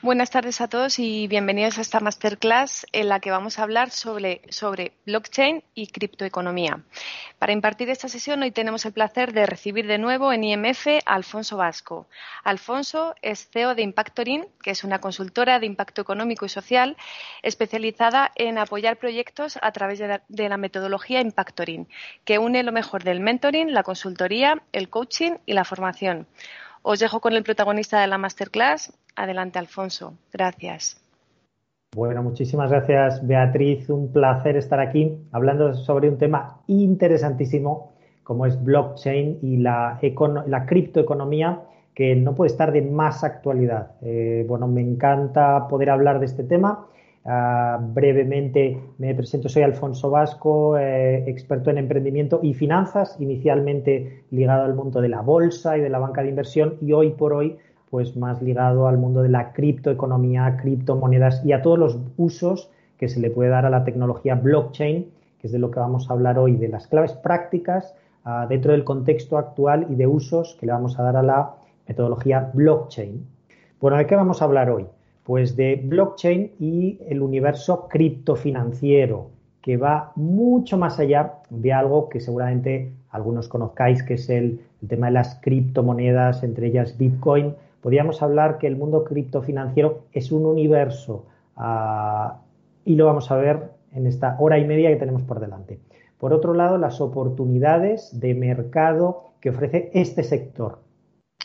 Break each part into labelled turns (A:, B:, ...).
A: Buenas tardes a todos y bienvenidos a esta masterclass en la que vamos a hablar sobre, blockchain y criptoeconomía. Para impartir esta sesión hoy tenemos el placer de recibir de nuevo en IMF a Alfonso Vasco. Alfonso es CEO de Impactorin, que es una consultora de impacto económico y social especializada en apoyar proyectos a través de la, de la metodología Impactorin, que une lo mejor del mentoring, la consultoría, el coaching y la formación. Os dejo con el protagonista de la masterclass. Adelante, Alfonso. Gracias.
B: Bueno, muchísimas gracias, Beatriz. Un placer estar aquí hablando sobre un tema interesantísimo como es blockchain y la, la criptoeconomía que no puede estar de más actualidad. Eh, bueno, me encanta poder hablar de este tema. Uh, brevemente me presento, soy Alfonso Vasco, eh, experto en emprendimiento y finanzas, inicialmente ligado al mundo de la bolsa y de la banca de inversión y hoy por hoy pues más ligado al mundo de la criptoeconomía, criptomonedas y a todos los usos que se le puede dar a la tecnología blockchain, que es de lo que vamos a hablar hoy, de las claves prácticas uh, dentro del contexto actual y de usos que le vamos a dar a la metodología blockchain. Bueno, ¿de qué vamos a hablar hoy? Pues de blockchain y el universo criptofinanciero, que va mucho más allá de algo que seguramente algunos conozcáis, que es el, tema de las criptomonedas, entre ellas Bitcoin, podríamos hablar que el mundo criptofinanciero es un universo uh, y lo vamos a ver en esta hora y media que tenemos por delante. Por otro lado, las oportunidades de mercado que ofrece este sector.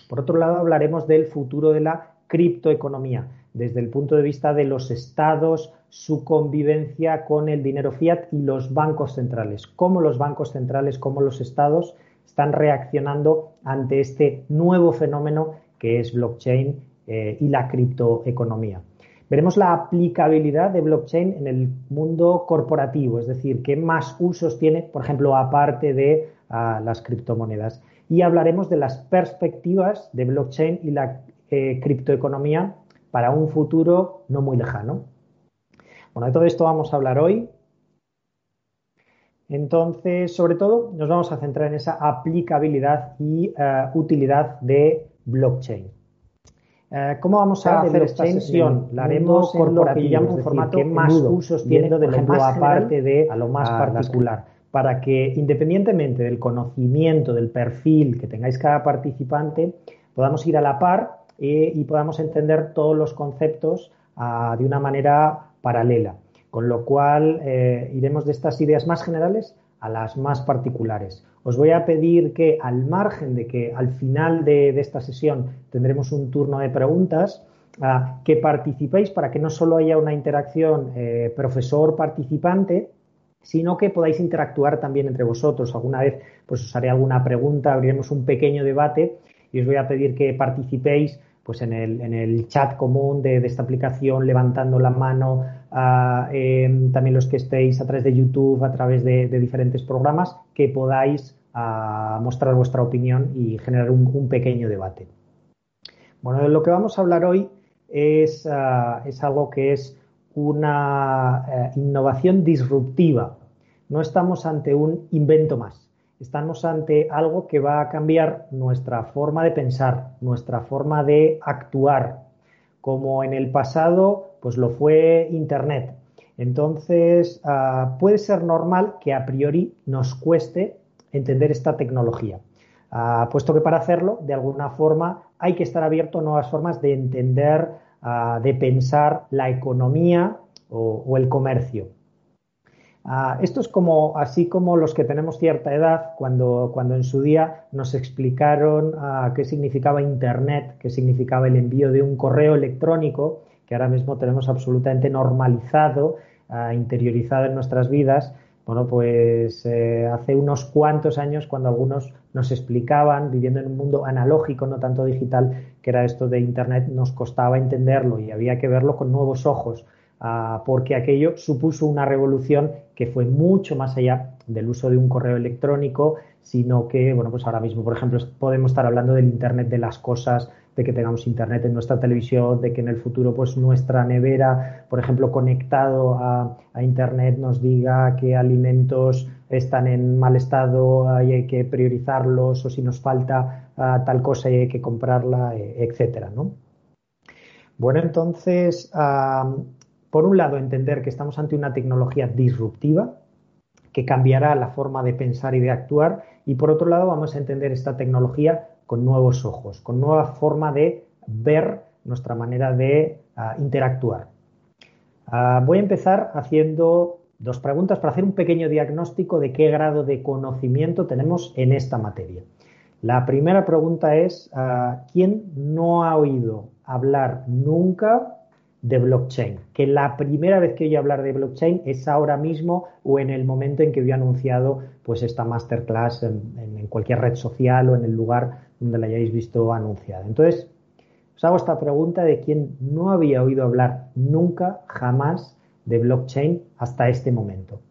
B: Por otro lado, hablaremos del futuro de la criptoeconomía desde el punto de vista de los estados, su convivencia con el dinero fiat y los bancos centrales. Cómo los bancos centrales, cómo los estados están reaccionando ante este nuevo fenómeno que es blockchain eh, y la criptoeconomía. Veremos la aplicabilidad de blockchain en el mundo corporativo, es decir, qué más usos tiene, por ejemplo, aparte de uh, las criptomonedas. Y hablaremos de las perspectivas de blockchain y la eh, criptoeconomía para un futuro no muy lejano. Bueno, de todo esto vamos a hablar hoy. Entonces, sobre todo, nos vamos a centrar en esa aplicabilidad y uh, utilidad de blockchain. Uh, ¿Cómo vamos a hacer esta sesión? La haremos corporativa, en un formato ¿qué más usos tiene de lo más aparte de a lo más particular? Para que, independientemente del conocimiento, del perfil que tengáis cada participante, podamos ir a la par eh, y podamos entender todos los conceptos uh, de una manera paralela. Con lo cual, eh, iremos de estas ideas más generales a las más particulares. Os voy a pedir que, al margen de que al final de, esta sesión tendremos un turno de preguntas, uh, que participéis para que no solo haya una interacción eh, profesor-participante, sino que podáis interactuar también entre vosotros. Alguna vez pues os haré alguna pregunta, abriremos un pequeño debate y os voy a pedir que participéis pues en el, en el chat común de, de, esta aplicación, levantando la mano, eh, también los que estéis a través de YouTube, a través de, diferentes programas, que podáis uh, mostrar vuestra opinión y generar un, un, pequeño debate. Bueno, lo que vamos a hablar hoy es, uh, es algo que es una eh, innovación disruptiva. No estamos ante un invento más estamos ante algo que va a cambiar nuestra forma de pensar, nuestra forma de actuar, como en el pasado pues lo fue Internet. Entonces, uh, puede ser normal que a priori nos cueste entender esta tecnología, uh, puesto que para hacerlo, de alguna forma, hay que estar abierto a nuevas formas de entender, uh, de pensar la economía o el comercio. Uh, esto es como, así como los que tenemos cierta edad, cuando, cuando en su día nos explicaron uh, qué significaba Internet, qué significaba el envío de un correo electrónico, que ahora mismo tenemos absolutamente normalizado, uh, interiorizado en nuestras vidas. Bueno, pues eh, hace unos cuantos años, cuando algunos nos explicaban, viviendo en un mundo analógico, no tanto digital, que era esto de Internet, nos costaba entenderlo y había que verlo con nuevos ojos, ah, porque aquello supuso una revolución que fue mucho más allá del uso de un correo electrónico, sino que, bueno, pues ahora mismo, por ejemplo, podemos estar hablando del Internet de las cosas, de que tengamos internet en nuestra televisión, de que en el futuro pues nuestra nevera, por ejemplo, conectado a, internet nos diga qué alimentos están en mal estado y hay que priorizarlos o si nos falta ah, tal cosa y hay que comprarla, e, etcétera, ¿no? Bueno, entonces, por un lado, entender que estamos ante una tecnología disruptiva que cambiará la forma de pensar y de actuar y por otro lado vamos a entender esta tecnología con nuevos ojos, con nueva forma de ver nuestra manera de ah, interactuar. Ah, voy a empezar haciendo dos preguntas para hacer un pequeño diagnóstico de qué grado de conocimiento tenemos en esta materia. La primera pregunta es, ah, ¿quién no ha oído hablar nunca de blockchain? Que la primera vez que oí hablar de blockchain es ahora mismo o en el momento en que había anunciado pues esta masterclass en cualquier red social o en el lugar donde la hayáis visto anunciada. Entonces, os hago esta pregunta de quién no había oído hablar nunca, jamás, de blockchain hasta este momento.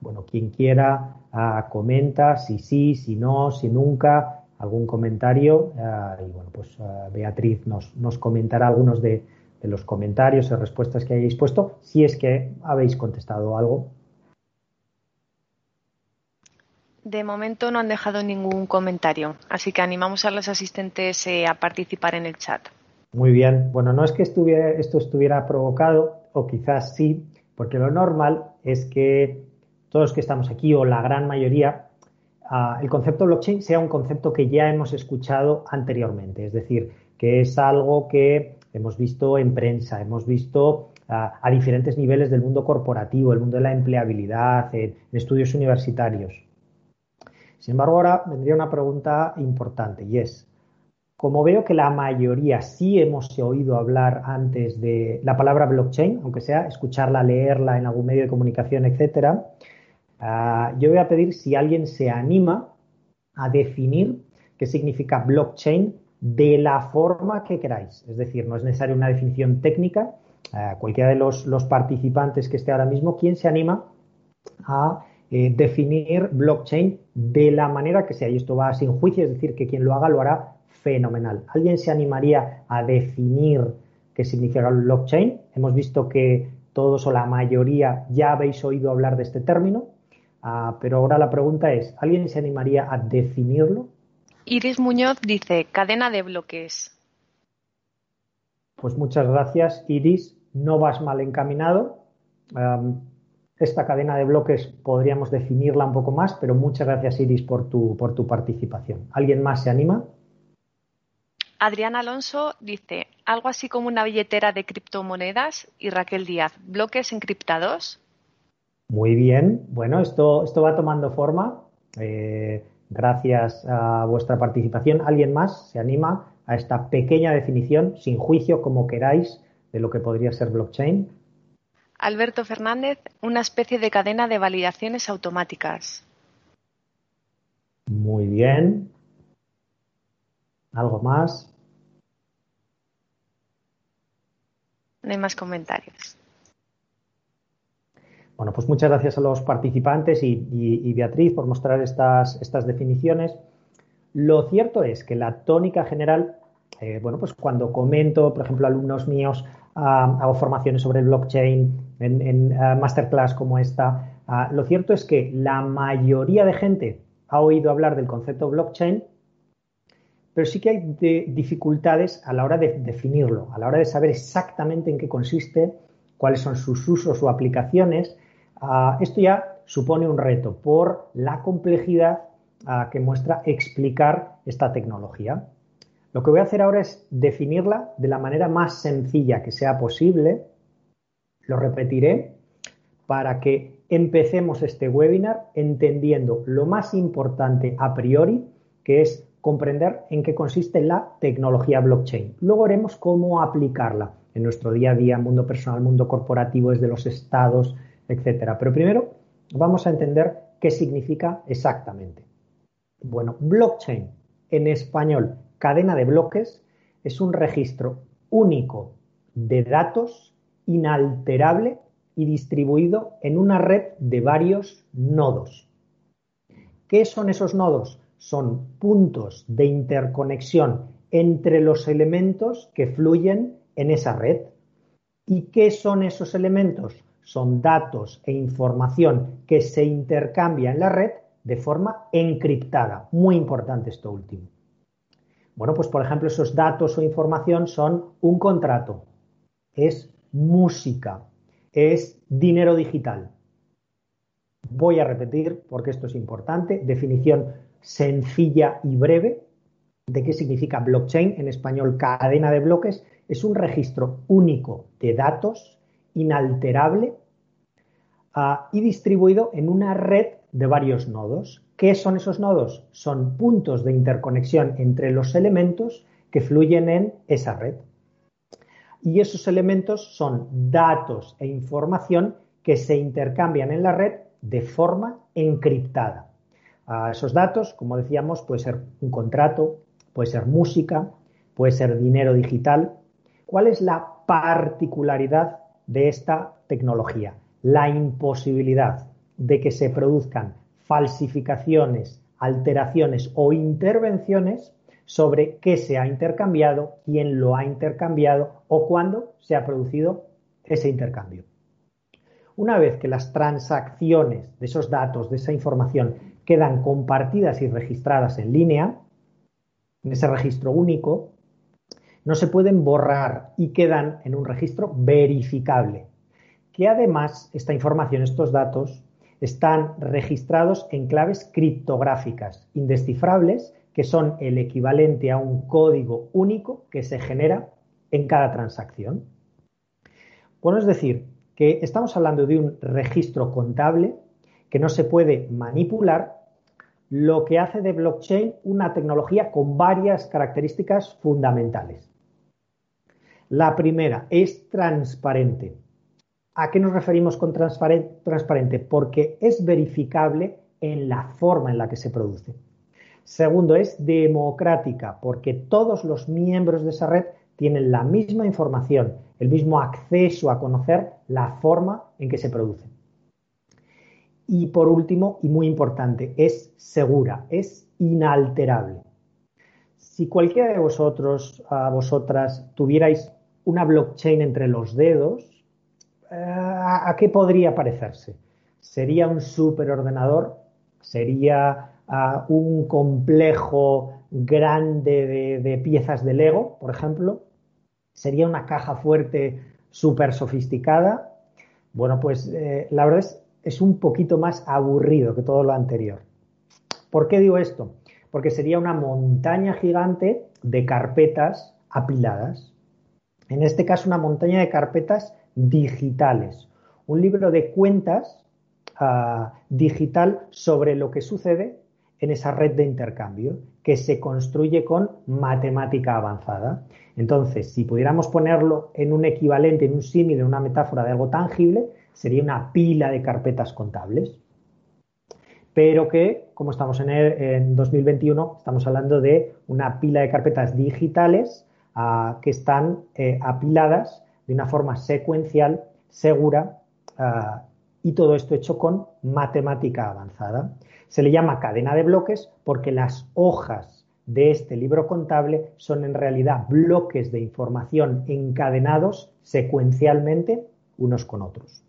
B: Bueno, quien quiera ah, comenta si sí, si no, si nunca, algún comentario. Ah, y bueno, pues ah, Beatriz nos, nos, comentará algunos de, de los comentarios y respuestas que hayáis puesto, si es que habéis contestado algo
A: De momento no han dejado ningún comentario, así que animamos a los asistentes eh, a participar en el chat.
B: Muy bien. Bueno, no es que esto estuviera provocado, o quizás sí, porque lo normal es que todos los que estamos aquí, o la gran mayoría, ah, el concepto blockchain sea un concepto que ya hemos escuchado anteriormente. Es decir, que es algo que hemos visto en prensa, hemos visto a diferentes niveles del mundo corporativo, el mundo de la empleabilidad, en estudios universitarios. Sin embargo, ahora vendría una pregunta importante y es, como veo que la mayoría sí hemos oído hablar antes de la palabra blockchain, aunque sea escucharla, leerla en algún medio de comunicación, etcétera, ah, yo voy a pedir si alguien se anima a definir qué significa blockchain de la forma que queráis. Es decir, no es necesaria una definición técnica. Ah, cualquiera de los, los participantes que esté ahora mismo, ¿quién se anima a eh, definir blockchain de la manera que sea. Y esto va sin juicio, es decir, que quien lo haga lo hará fenomenal. ¿Alguien se animaría a definir qué significa blockchain? Hemos visto que todos o la mayoría ya habéis oído hablar de este término, ah, pero ahora la pregunta es, ¿alguien se animaría a definirlo?
A: Iris Muñoz dice, cadena de bloques.
B: Pues muchas gracias, Iris. No vas mal encaminado. Esta cadena de bloques podríamos definirla un poco más, pero muchas gracias Iris por tu, por tu participación. ¿Alguien más se anima?
A: Adrián Alonso dice, algo así como una billetera de criptomonedas y Raquel Díaz, bloques encriptados.
B: Muy bien, bueno, esto, esto va tomando forma. Eh, gracias a vuestra participación. ¿Alguien más se anima a esta pequeña definición, sin juicio, como queráis, de lo que podría ser blockchain?
A: Alberto Fernández, una especie de cadena de validaciones automáticas.
B: Muy bien. ¿Algo más?
A: No hay más comentarios.
B: Bueno, pues muchas gracias a los participantes y, Beatriz por mostrar estas, estas, definiciones. Lo cierto es que la tónica general, eh, bueno, pues cuando comento, por ejemplo, alumnos míos, ah, hago formaciones sobre blockchain, en, eh, masterclass como esta, ah, lo cierto es que la mayoría de gente ha oído hablar del concepto blockchain, pero sí que hay dificultades a la hora de definirlo, a la hora de saber exactamente en qué consiste, cuáles son sus usos o aplicaciones. Ah, esto ya supone un reto por la complejidad ah, que muestra explicar esta tecnología. Lo que voy a hacer ahora es definirla de la manera más sencilla que sea posible lo repetiré para que empecemos este webinar entendiendo lo más importante a priori, que es comprender en qué consiste la tecnología blockchain. Luego veremos cómo aplicarla en nuestro día a día, mundo personal, mundo corporativo, desde los estados, etcétera. Pero primero vamos a entender qué significa exactamente. Bueno, blockchain en español, cadena de bloques, es un registro único de datos inalterable y distribuido en una red de varios nodos. ¿Qué son esos nodos? Son puntos de interconexión entre los elementos que fluyen en esa red. ¿Y qué son esos elementos? Son datos e información que se intercambia en la red de forma encriptada. Muy importante esto último. Bueno, pues por ejemplo, esos datos o información son un contrato, es música, es dinero digital. Voy a repetir porque esto es importante. Definición sencilla y breve de qué significa blockchain, en español cadena de bloques, es un registro único de datos, inalterable ah, y distribuido en una red de varios nodos. ¿Qué son esos nodos? Son puntos de interconexión entre los elementos que fluyen en esa red y esos elementos son datos e información que se intercambian en la red de forma encriptada. A esos datos, como decíamos, puede ser un contrato, puede ser música, puede ser dinero digital. ¿Cuál es la particularidad de esta tecnología? La imposibilidad de que se produzcan falsificaciones, alteraciones o intervenciones sobre qué se ha intercambiado, quién lo ha intercambiado o cuándo se ha producido ese intercambio. Una vez que las transacciones de esos datos, de esa información, quedan compartidas y registradas en línea, en ese registro único, no se pueden borrar y quedan en un registro verificable, que además esta información, estos datos, están registrados en claves criptográficas indescifrables que son el equivalente a un código único que se genera en cada transacción. Bueno, es decir, que estamos hablando de un registro contable que no se puede manipular, lo que hace de blockchain una tecnología con varias características fundamentales. La primera es transparente. ¿A qué nos referimos con transparente? Porque es verificable en la forma en la que se produce. Segundo, es democrática, porque todos los miembros de esa red tienen la misma información, el mismo acceso a conocer la forma en que se produce. Y por último, y muy importante, es segura, es inalterable. Si cualquiera de vosotros, a vosotras, tuvierais una blockchain entre los dedos, eh, ¿a qué podría parecerse? ¿Sería un superordenador? ¿Sería a un complejo grande de, piezas de Lego, por ejemplo. Sería una caja fuerte súper sofisticada. Bueno, pues eh, la verdad es, es un poquito más aburrido que todo lo anterior. ¿Por qué digo esto? Porque sería una montaña gigante de carpetas apiladas. En este caso, una montaña de carpetas digitales. Un libro de cuentas ah, digital sobre lo que sucede en esa red de intercambio que se construye con matemática avanzada. Entonces, si pudiéramos ponerlo en un equivalente, en un símil, en una metáfora de algo tangible, sería una pila de carpetas contables. Pero que, como estamos en, en 2021, estamos hablando de una pila de carpetas digitales que están eh, apiladas de una forma secuencial, segura, ah, y todo esto hecho con matemática avanzada. Se le llama cadena de bloques porque las hojas de este libro contable son en realidad bloques de información encadenados secuencialmente unos con otros.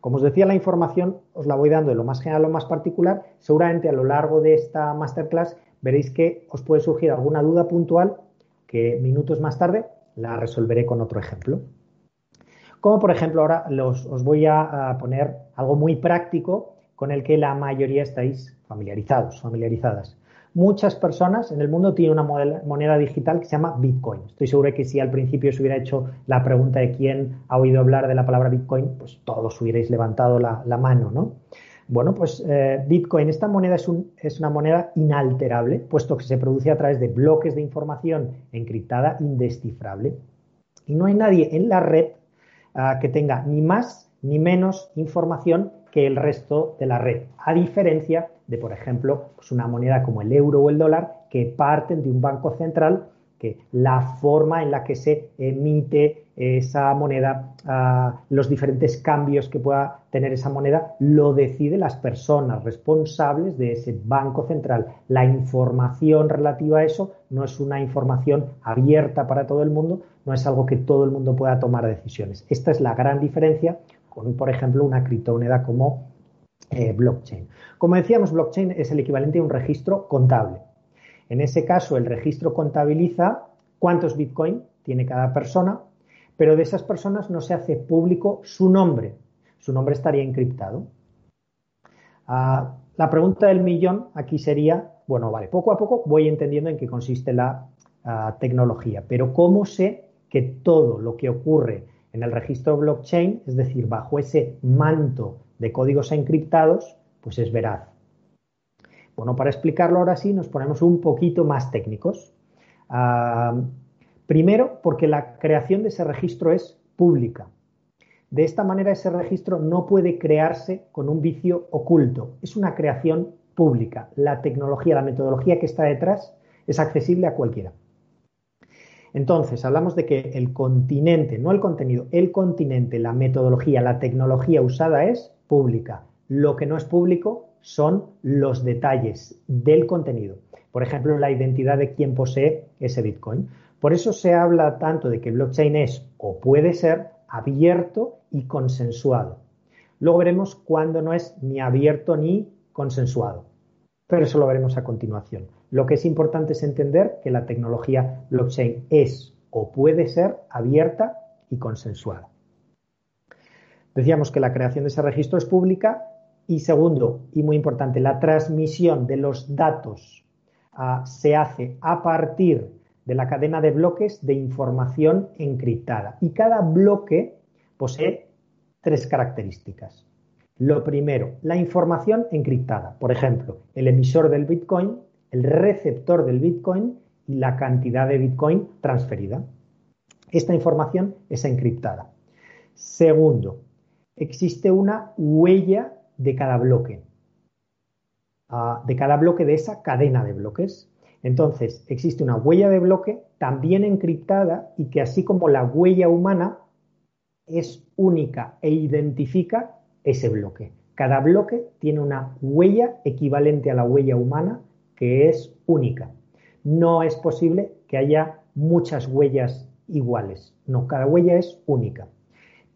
B: Como os decía, la información os la voy dando de lo más general a lo más particular. Seguramente a lo largo de esta masterclass veréis que os puede surgir alguna duda puntual que minutos más tarde la resolveré con otro ejemplo. Como por ejemplo ahora os voy a poner algo muy práctico con el que la mayoría estáis familiarizados, familiarizadas. Muchas personas en el mundo tienen una moneda digital que se llama Bitcoin. Estoy seguro que si al principio se hubiera hecho la pregunta de quién ha oído hablar de la palabra Bitcoin, pues todos hubierais levantado la, mano, ¿no? Bueno, pues eh, Bitcoin, esta moneda es, una moneda inalterable, puesto que se produce a través de bloques de información encriptada indescifrable. Y no hay nadie en la red ah, que tenga ni más ni menos información que el resto de la red, a diferencia de, por ejemplo, pues una moneda como el euro o el dólar que parten de un banco central que la forma en la que se emite esa moneda, los diferentes cambios que pueda tener esa moneda, lo deciden las personas responsables de ese banco central. La información relativa a eso no es una información abierta para todo el mundo, no es algo que todo el mundo pueda tomar decisiones. Esta es la gran diferencia con, por ejemplo, una criptomoneda como eh, blockchain. Como decíamos, blockchain es el equivalente a un registro contable. En ese caso, el registro contabiliza cuántos bitcoin tiene cada persona, pero de esas personas no se hace público su nombre. Su nombre estaría encriptado. Ah, la pregunta del millón aquí sería, bueno, vale, poco a poco voy entendiendo en qué consiste la ah, tecnología, pero ¿cómo sé que todo lo que ocurre en el registro blockchain, es decir, bajo ese manto de códigos encriptados, pues es veraz? Bueno, para explicarlo ahora sí nos ponemos un poquito más técnicos. Ah, Primero, porque la creación de ese registro es pública. De esta manera, ese registro no puede crearse con un vicio oculto. Es una creación pública. La tecnología, la metodología que está detrás es accesible a cualquiera. Entonces, hablamos de que el continente, no el contenido, el continente, la metodología, la tecnología usada es pública. Lo que no es público son los detalles del contenido. Por ejemplo, la identidad de quien posee ese Bitcoin. Por eso se habla tanto de que blockchain es o puede ser abierto y consensuado. Luego veremos cuándo no es ni abierto ni consensuado. Pero eso lo veremos a continuación. Lo que es importante es entender que la tecnología blockchain es o puede ser abierta y consensuada. Decíamos que la creación de ese registro es pública y segundo, y muy importante, la transmisión de los datos ah, se hace a partir de la cadena de bloques de información encriptada. Y cada bloque posee tres características. Lo primero, la información encriptada. Por ejemplo, el emisor del Bitcoin, el receptor del Bitcoin y la cantidad de Bitcoin transferida. Esta información es encriptada. Segundo, existe una huella de cada bloque, ah, de cada bloque de esa cadena de bloques. Entonces, existe una huella de bloque también encriptada y que así como la huella humana es única e identifica ese bloque. Cada bloque tiene una huella equivalente a la huella humana que es única. No es posible que haya muchas huellas iguales. No, cada huella es única.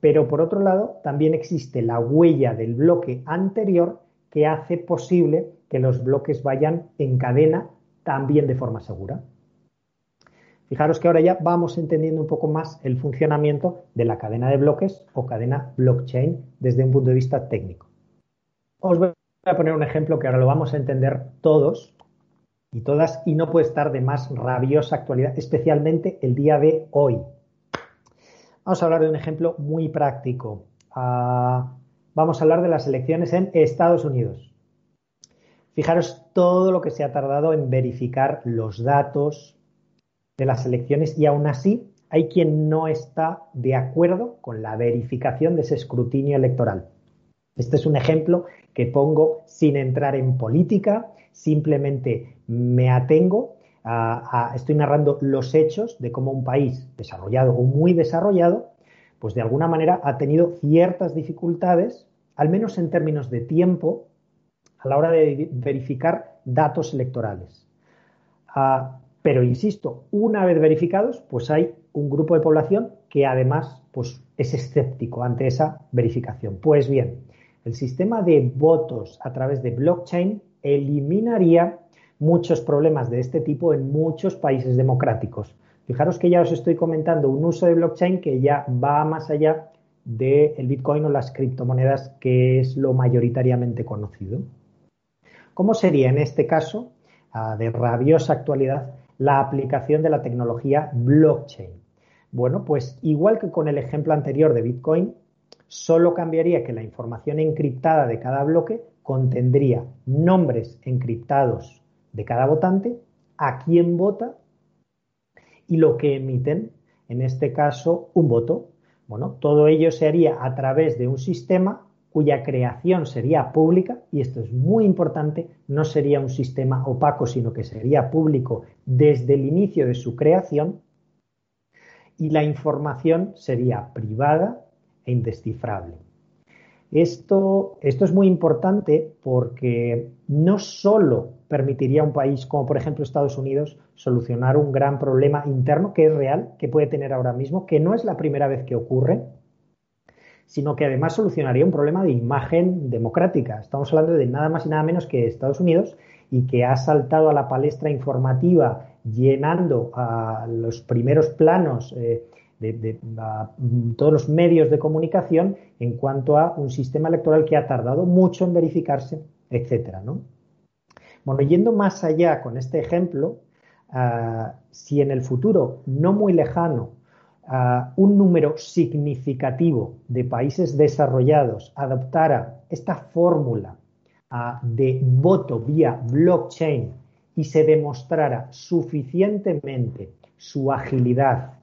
B: Pero por otro lado, también existe la huella del bloque anterior que hace posible que los bloques vayan en cadena también de forma segura. Fijaros que ahora ya vamos entendiendo un poco más el funcionamiento de la cadena de bloques o cadena blockchain desde un punto de vista técnico. Os voy a poner un ejemplo que ahora lo vamos a entender todos y todas y no puede estar de más rabiosa actualidad, especialmente el día de hoy. Vamos a hablar de un ejemplo muy práctico. Ah, vamos a hablar de las elecciones en Estados Unidos. Fijaros todo lo que se ha tardado en verificar los datos de las elecciones y aún así hay quien no está de acuerdo con la verificación de ese escrutinio electoral. Este es un ejemplo que pongo sin entrar en política, simplemente me atengo a, estoy narrando los hechos de cómo un país desarrollado o muy desarrollado, pues de alguna manera ha tenido ciertas dificultades, al menos en términos de tiempo, a la hora de verificar datos electorales. Ah, pero insisto, una vez verificados, pues hay un grupo de población que además pues, es escéptico ante esa verificación. Pues bien, el sistema de votos a través de blockchain eliminaría muchos problemas de este tipo en muchos países democráticos. Fijaros que ya os estoy comentando un uso de blockchain que ya va más allá del Bitcoin o las criptomonedas, que es lo mayoritariamente conocido. ¿Cómo sería en este caso, ah, de rabiosa actualidad, la aplicación de la tecnología blockchain? Bueno, pues igual que con el ejemplo anterior de Bitcoin, solo cambiaría que la información encriptada de cada bloque contendría nombres encriptados de cada votante, a quién vota y lo que emiten, en este caso, un voto. Bueno, todo ello se haría a través de un sistema cuya creación sería pública, y esto es muy importante, no sería un sistema opaco, sino que sería público desde el inicio de su creación, y la información sería privada e indescifrable. Esto, esto es muy importante porque no solo permitiría a un país como por ejemplo Estados Unidos solucionar un gran problema interno que es real, que puede tener ahora mismo, que no es la primera vez que ocurre, sino que además solucionaría un problema de imagen democrática. Estamos hablando de nada más y nada menos que Estados Unidos y que ha saltado a la palestra informativa llenando a los primeros planos eh, de, todos los medios de comunicación en cuanto a un sistema electoral que ha tardado mucho en verificarse, etcétera, Bueno, yendo más allá con este ejemplo, ah, si en el futuro no muy lejano un número significativo de países desarrollados adoptara esta fórmula de voto vía blockchain y se demostrara suficientemente su agilidad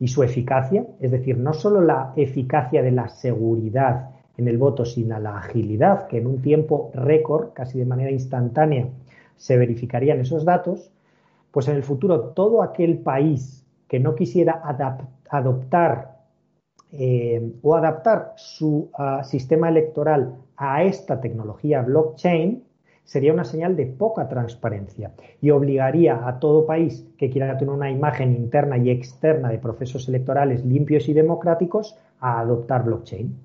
B: y su eficacia, es decir, no solo la eficacia de la seguridad en el voto, sino la agilidad, que en un tiempo récord, casi de manera instantánea, se verificarían esos datos, pues en el futuro todo aquel país que no quisiera adoptar eh, o adaptar su ah, sistema electoral a esta tecnología blockchain, sería una señal de poca transparencia y obligaría a todo país que quiera tener una imagen interna y externa de procesos electorales limpios y democráticos a adoptar blockchain.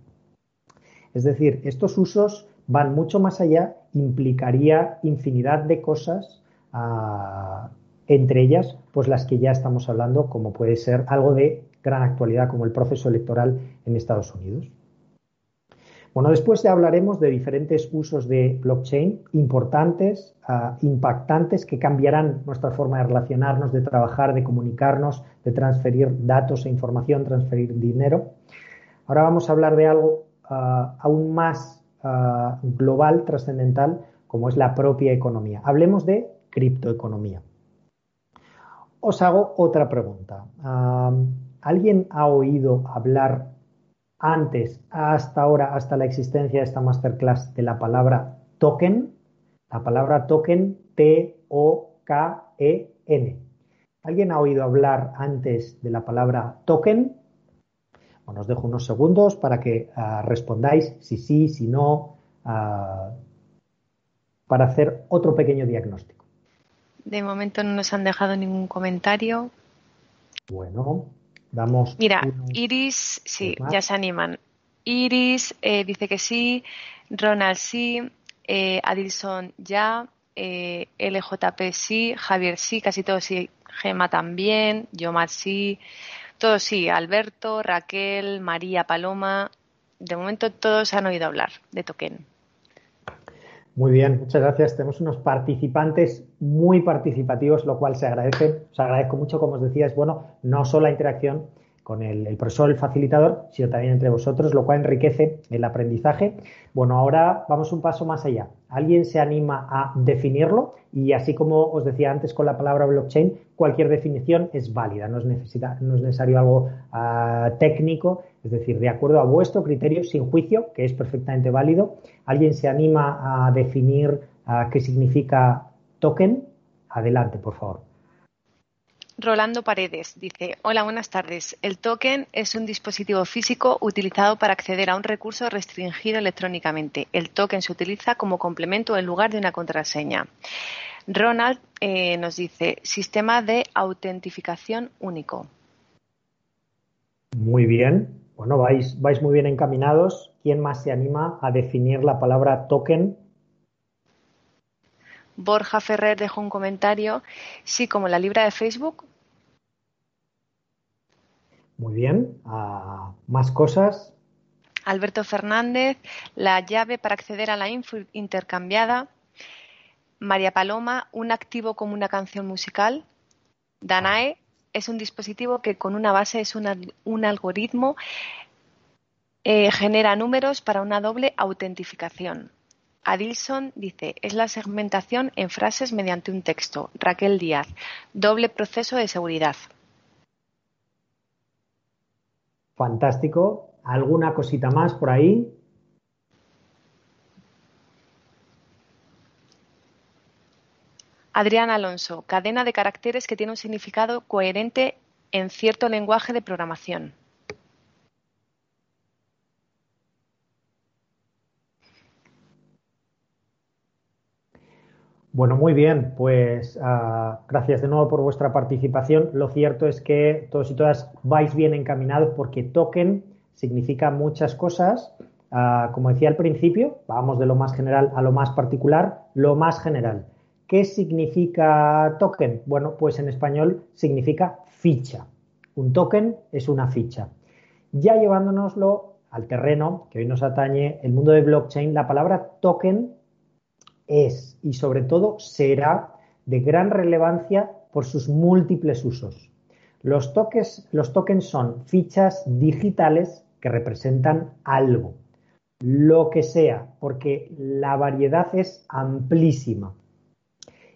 B: Es decir, estos usos van mucho más allá, implicaría infinidad de cosas ah, entre ellas, pues las que ya estamos hablando, como puede ser algo de gran actualidad, como el proceso electoral en Estados Unidos. Bueno, después ya hablaremos de diferentes usos de blockchain importantes, ah, impactantes, que cambiarán nuestra forma de relacionarnos, de trabajar, de comunicarnos, de transferir datos e información, transferir dinero. Ahora vamos a hablar de algo ah, aún más ah, global, trascendental, como es la propia economía. Hablemos de criptoeconomía os hago otra pregunta. ¿Alguien ha oído hablar antes, hasta ahora, hasta la existencia de esta masterclass, de la palabra token? La palabra token, T-O-K-E-N. ¿Alguien ha oído hablar antes de la palabra token? Os dejo unos segundos para que ah, respondáis si sí, si no, ah, para hacer otro pequeño diagnóstico.
A: De momento no nos han dejado ningún comentario.
B: Bueno, damos.
A: Mira, Iris, sí, ya se animan. Iris eh, dice que sí, Ronald sí, eh, Adilson ya, eh, LJP sí, Javier sí, casi todos sí, Gema también, Yomar sí, todos sí, Alberto, Raquel, María, Paloma. De momento todos han oído hablar de Token.
B: Muy bien, muchas gracias. Tenemos unos participantes muy participativos, lo cual se agradece. Os agradezco mucho, como os decía, es bueno, no solo la interacción con el, profesor, el facilitador, sino también entre vosotros, lo cual enriquece el aprendizaje. Bueno, ahora vamos un paso más allá. ¿Alguien se anima a definirlo? Y así como os decía antes con la palabra blockchain, cualquier definición es válida, no es, no es necesario algo ah, técnico, es decir, de acuerdo a vuestro criterio, sin juicio, que es perfectamente válido. ¿Alguien se anima a definir ah, qué significa token? Adelante, por favor.
A: Rolando Paredes dice, hola, buenas tardes. El token es un dispositivo físico utilizado para acceder a un recurso restringido electrónicamente. El token se utiliza como complemento en lugar de una contraseña. Ronald eh, nos dice, sistema de autentificación único.
B: Muy bien. Bueno, vais, vais muy bien encaminados. ¿Quién más se anima a definir la palabra token
A: Borja Ferrer dejó un comentario, sí, como la libra de Facebook.
B: Muy bien, más cosas.
A: Alberto Fernández, la llave para acceder a la info intercambiada. María Paloma, un activo como una canción musical. Danae es un dispositivo que con una base es un algoritmo, eh, genera números para una doble autentificación. Adilson dice, es la segmentación en frases mediante un texto. Raquel Díaz, doble proceso de seguridad.
B: Fantástico. ¿Alguna cosita más por ahí?
A: Adrián Alonso, cadena de caracteres que tiene un significado coherente en cierto lenguaje de programación.
B: Bueno, muy bien, pues ah, gracias de nuevo por vuestra participación. Lo cierto es que todos y todas vais bien encaminados porque token significa muchas cosas. Ah, como decía al principio, vamos de lo más general a lo más particular. Lo más general. ¿Qué significa token? Bueno, pues en español significa ficha. Un token es una ficha. Ya llevándonoslo al terreno que hoy nos atañe, el mundo de blockchain, la palabra token es y sobre todo será de gran relevancia por sus múltiples usos. Los, los tokens son fichas digitales que representan algo, lo que sea, porque la variedad es amplísima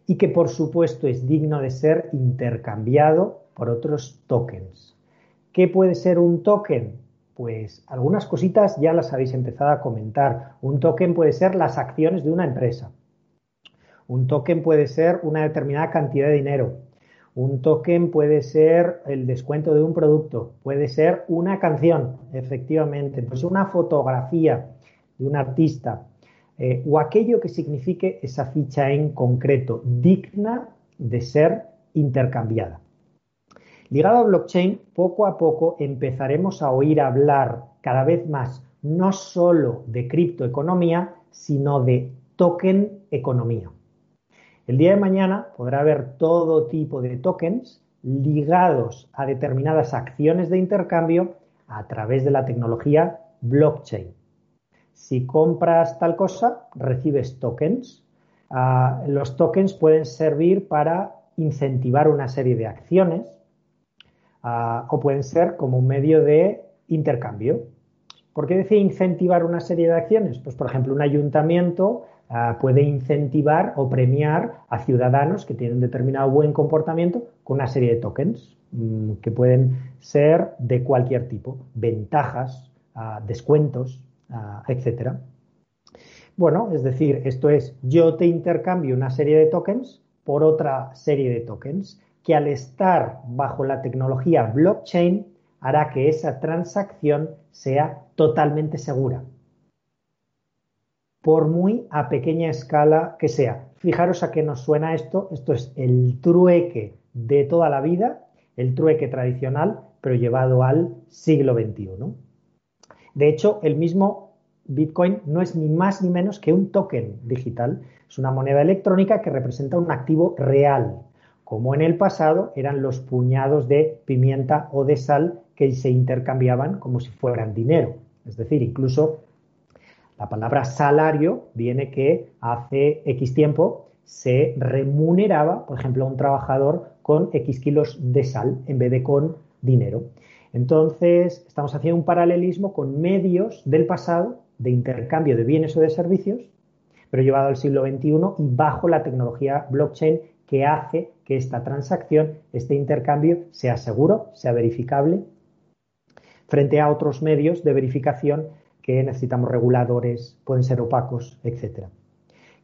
B: y que por supuesto es digno de ser intercambiado por otros tokens. ¿Qué puede ser un token? Pues algunas cositas ya las habéis empezado a comentar. Un token puede ser las acciones de una empresa. Un token puede ser una determinada cantidad de dinero. Un token puede ser el descuento de un producto. Puede ser una canción, efectivamente. Pues una fotografía de un artista. Eh, o aquello que signifique esa ficha en concreto, digna de ser intercambiada. Ligado a blockchain, poco a poco empezaremos a oír hablar cada vez más no solo de criptoeconomía, sino de token economía. El día de mañana podrá haber todo tipo de tokens ligados a determinadas acciones de intercambio a través de la tecnología blockchain. Si compras tal cosa, recibes tokens. Ah, los tokens pueden servir para incentivar una serie de acciones ah, o pueden ser como un medio de intercambio. ¿Por qué decía incentivar una serie de acciones? Pues, por ejemplo, un ayuntamiento Ah, puede incentivar o premiar a ciudadanos que tienen determinado buen comportamiento con una serie de tokens mm, que pueden ser de cualquier tipo, ventajas, ah, descuentos, ah, etcétera. Bueno, es decir, esto es, yo te intercambio una serie de tokens por otra serie de tokens que al estar bajo la tecnología blockchain hará que esa transacción sea totalmente segura por muy a pequeña escala que sea. Fijaros a qué nos suena esto. Esto es el trueque de toda la vida, el trueque tradicional, pero llevado al siglo XXI. De hecho, el mismo Bitcoin no es ni más ni menos que un token digital. Es una moneda electrónica que representa un activo real, como en el pasado eran los puñados de pimienta o de sal que se intercambiaban como si fueran dinero. Es decir, incluso la palabra salario viene que hace X tiempo se remuneraba, por ejemplo, a un trabajador con X kilos de sal en vez de con dinero. Entonces, estamos haciendo un paralelismo con medios del pasado de intercambio de bienes o de servicios, pero llevado al siglo XXI y bajo la tecnología blockchain que hace que esta transacción, este intercambio, sea seguro, sea verificable, frente a otros medios de verificación que necesitamos reguladores, pueden ser opacos, etc.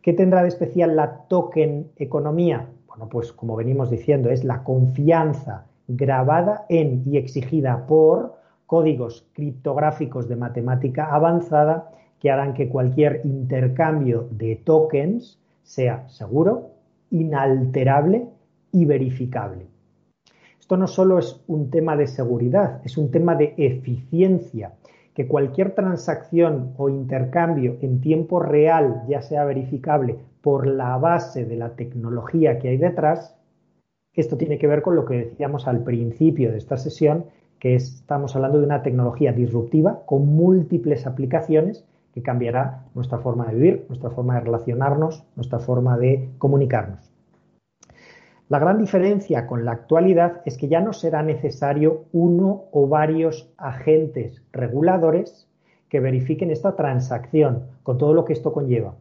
B: ¿Qué tendrá de especial la token economía? Bueno, pues como venimos diciendo, es la confianza grabada en y exigida por códigos criptográficos de matemática avanzada que harán que cualquier intercambio de tokens sea seguro, inalterable y verificable. Esto no solo es un tema de seguridad, es un tema de eficiencia que cualquier transacción o intercambio en tiempo real ya sea verificable por la base de la tecnología que hay detrás, esto tiene que ver con lo que decíamos al principio de esta sesión, que estamos hablando de una tecnología disruptiva con múltiples aplicaciones que cambiará nuestra forma de vivir, nuestra forma de relacionarnos, nuestra forma de comunicarnos. La gran diferencia con la actualidad es que ya no será necesario uno o varios agentes reguladores que verifiquen esta transacción con todo lo que esto conlleva,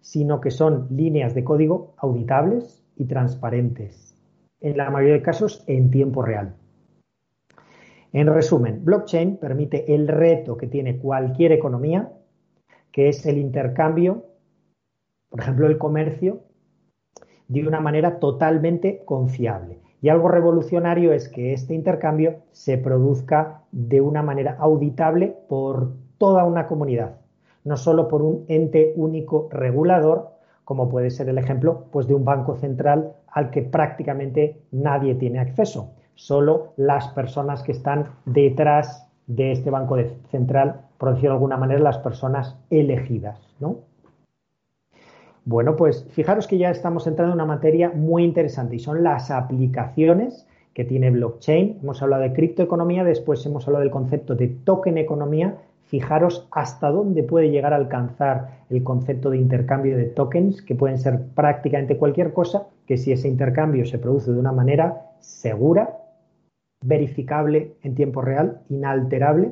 B: sino que son líneas de código auditables y transparentes, en la mayoría de casos en tiempo real. En resumen, blockchain permite el reto que tiene cualquier economía, que es el intercambio, por ejemplo, el comercio, de una manera totalmente confiable. Y algo revolucionario es que este intercambio se produzca de una manera auditable por toda una comunidad, no solo por un ente único regulador, como puede ser el ejemplo pues, de un banco central al que prácticamente nadie tiene acceso, solo las personas que están detrás de este banco central, por decirlo de alguna manera, las personas elegidas, ¿no? Bueno, pues fijaros que ya estamos entrando en una materia muy interesante y son las aplicaciones que tiene blockchain. Hemos hablado de criptoeconomía, después hemos hablado del concepto de token economía. Fijaros hasta dónde puede llegar a alcanzar el concepto de intercambio de tokens, que pueden ser prácticamente cualquier cosa, que si ese intercambio se produce de una manera segura, verificable en tiempo real, inalterable,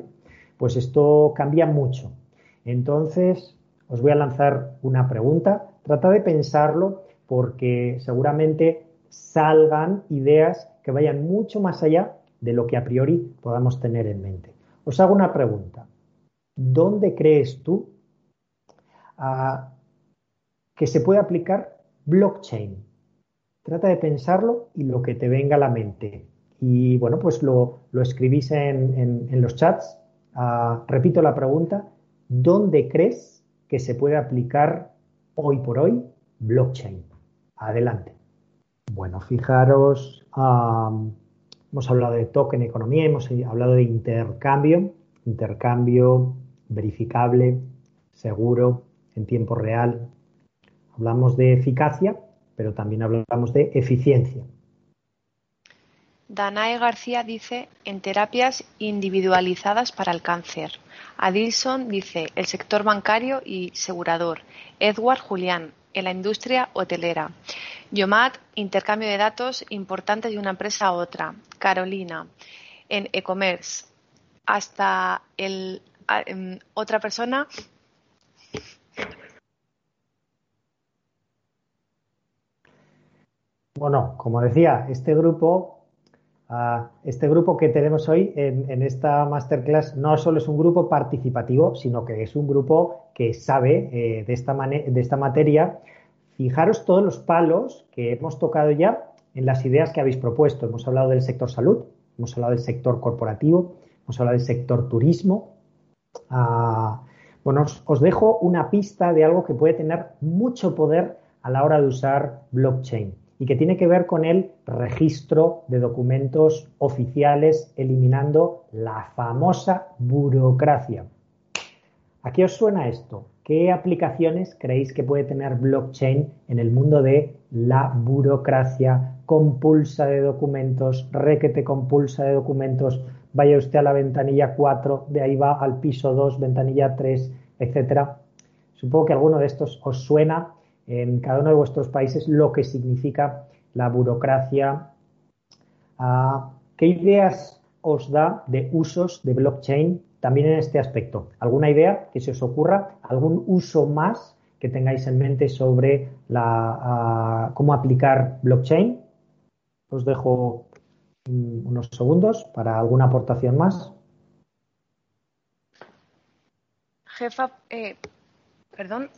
B: pues esto cambia mucho. Entonces, os voy a lanzar una pregunta Trata de pensarlo porque seguramente salgan ideas que vayan mucho más allá de lo que a priori podamos tener en mente. Os hago una pregunta. ¿Dónde crees tú ah, que se puede aplicar blockchain? Trata de pensarlo y lo que te venga a la mente. Y bueno, pues lo, escribís en, los chats. Ah, repito la pregunta. ¿Dónde crees que se puede aplicar hoy por hoy blockchain. Adelante. Bueno, fijaros, hemos hablado de token economía, hemos hablado de intercambio, intercambio verificable, seguro, en tiempo real. Hablamos de eficacia, pero también hablamos de eficiencia.
A: Danae García dice en terapias individualizadas para el cáncer. Adilson dice el sector bancario y segurador. Edward Julián en la industria hotelera. Yomat, intercambio de datos importantes de una empresa a otra. Carolina en e-commerce. Hasta el, em, otra persona
B: Bueno, como decía, este grupo este grupo que tenemos hoy en, esta masterclass no solo es un grupo participativo, sino que es un grupo que sabe eh, de, esta de esta materia. Fijaros todos los palos que hemos tocado ya en las ideas que habéis propuesto. Hemos hablado del sector salud, hemos hablado del sector corporativo, hemos hablado del sector turismo. Ah, bueno, os dejo una pista de algo que puede tener mucho poder a la hora de usar blockchain y que tiene que ver con el registro de documentos oficiales, eliminando la famosa burocracia. ¿A qué os suena esto? ¿Qué aplicaciones creéis que puede tener blockchain en el mundo de la burocracia compulsa de documentos, requete compulsa de documentos? Vaya usted a la ventanilla 4, de ahí va al piso 2, ventanilla 3, etcétera. Supongo que alguno de estos os suena en cada uno de vuestros países lo que significa la burocracia. Ah, ¿Qué ideas os da de usos de blockchain también en este aspecto? ¿Alguna idea que se os ocurra? ¿Algún uso más que tengáis en mente sobre ah, cómo aplicar blockchain? Os dejo unos segundos para alguna aportación más.
A: Jefa, eh, perdón,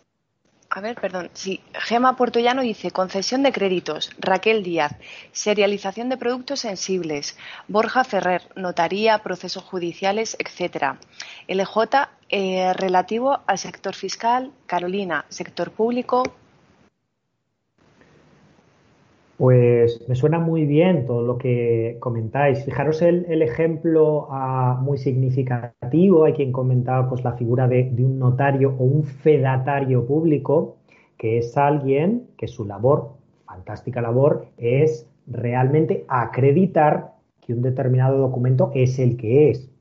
A: a ver, perdón. Sí, Gema Puertollano dice concesión de créditos. Raquel Díaz, serialización de productos sensibles. Borja Ferrer, notaría, procesos judiciales, etcétera. LJ, eh, relativo al sector fiscal. Carolina, sector público.
B: Pues me suena muy bien todo lo que comentáis. Fijaros el, ejemplo ah, muy significativo. Hay quien comentaba pues, la figura de, de, un notario o un fedatario público, que es alguien que su labor, fantástica labor, es realmente acreditar que un determinado documento es el que es.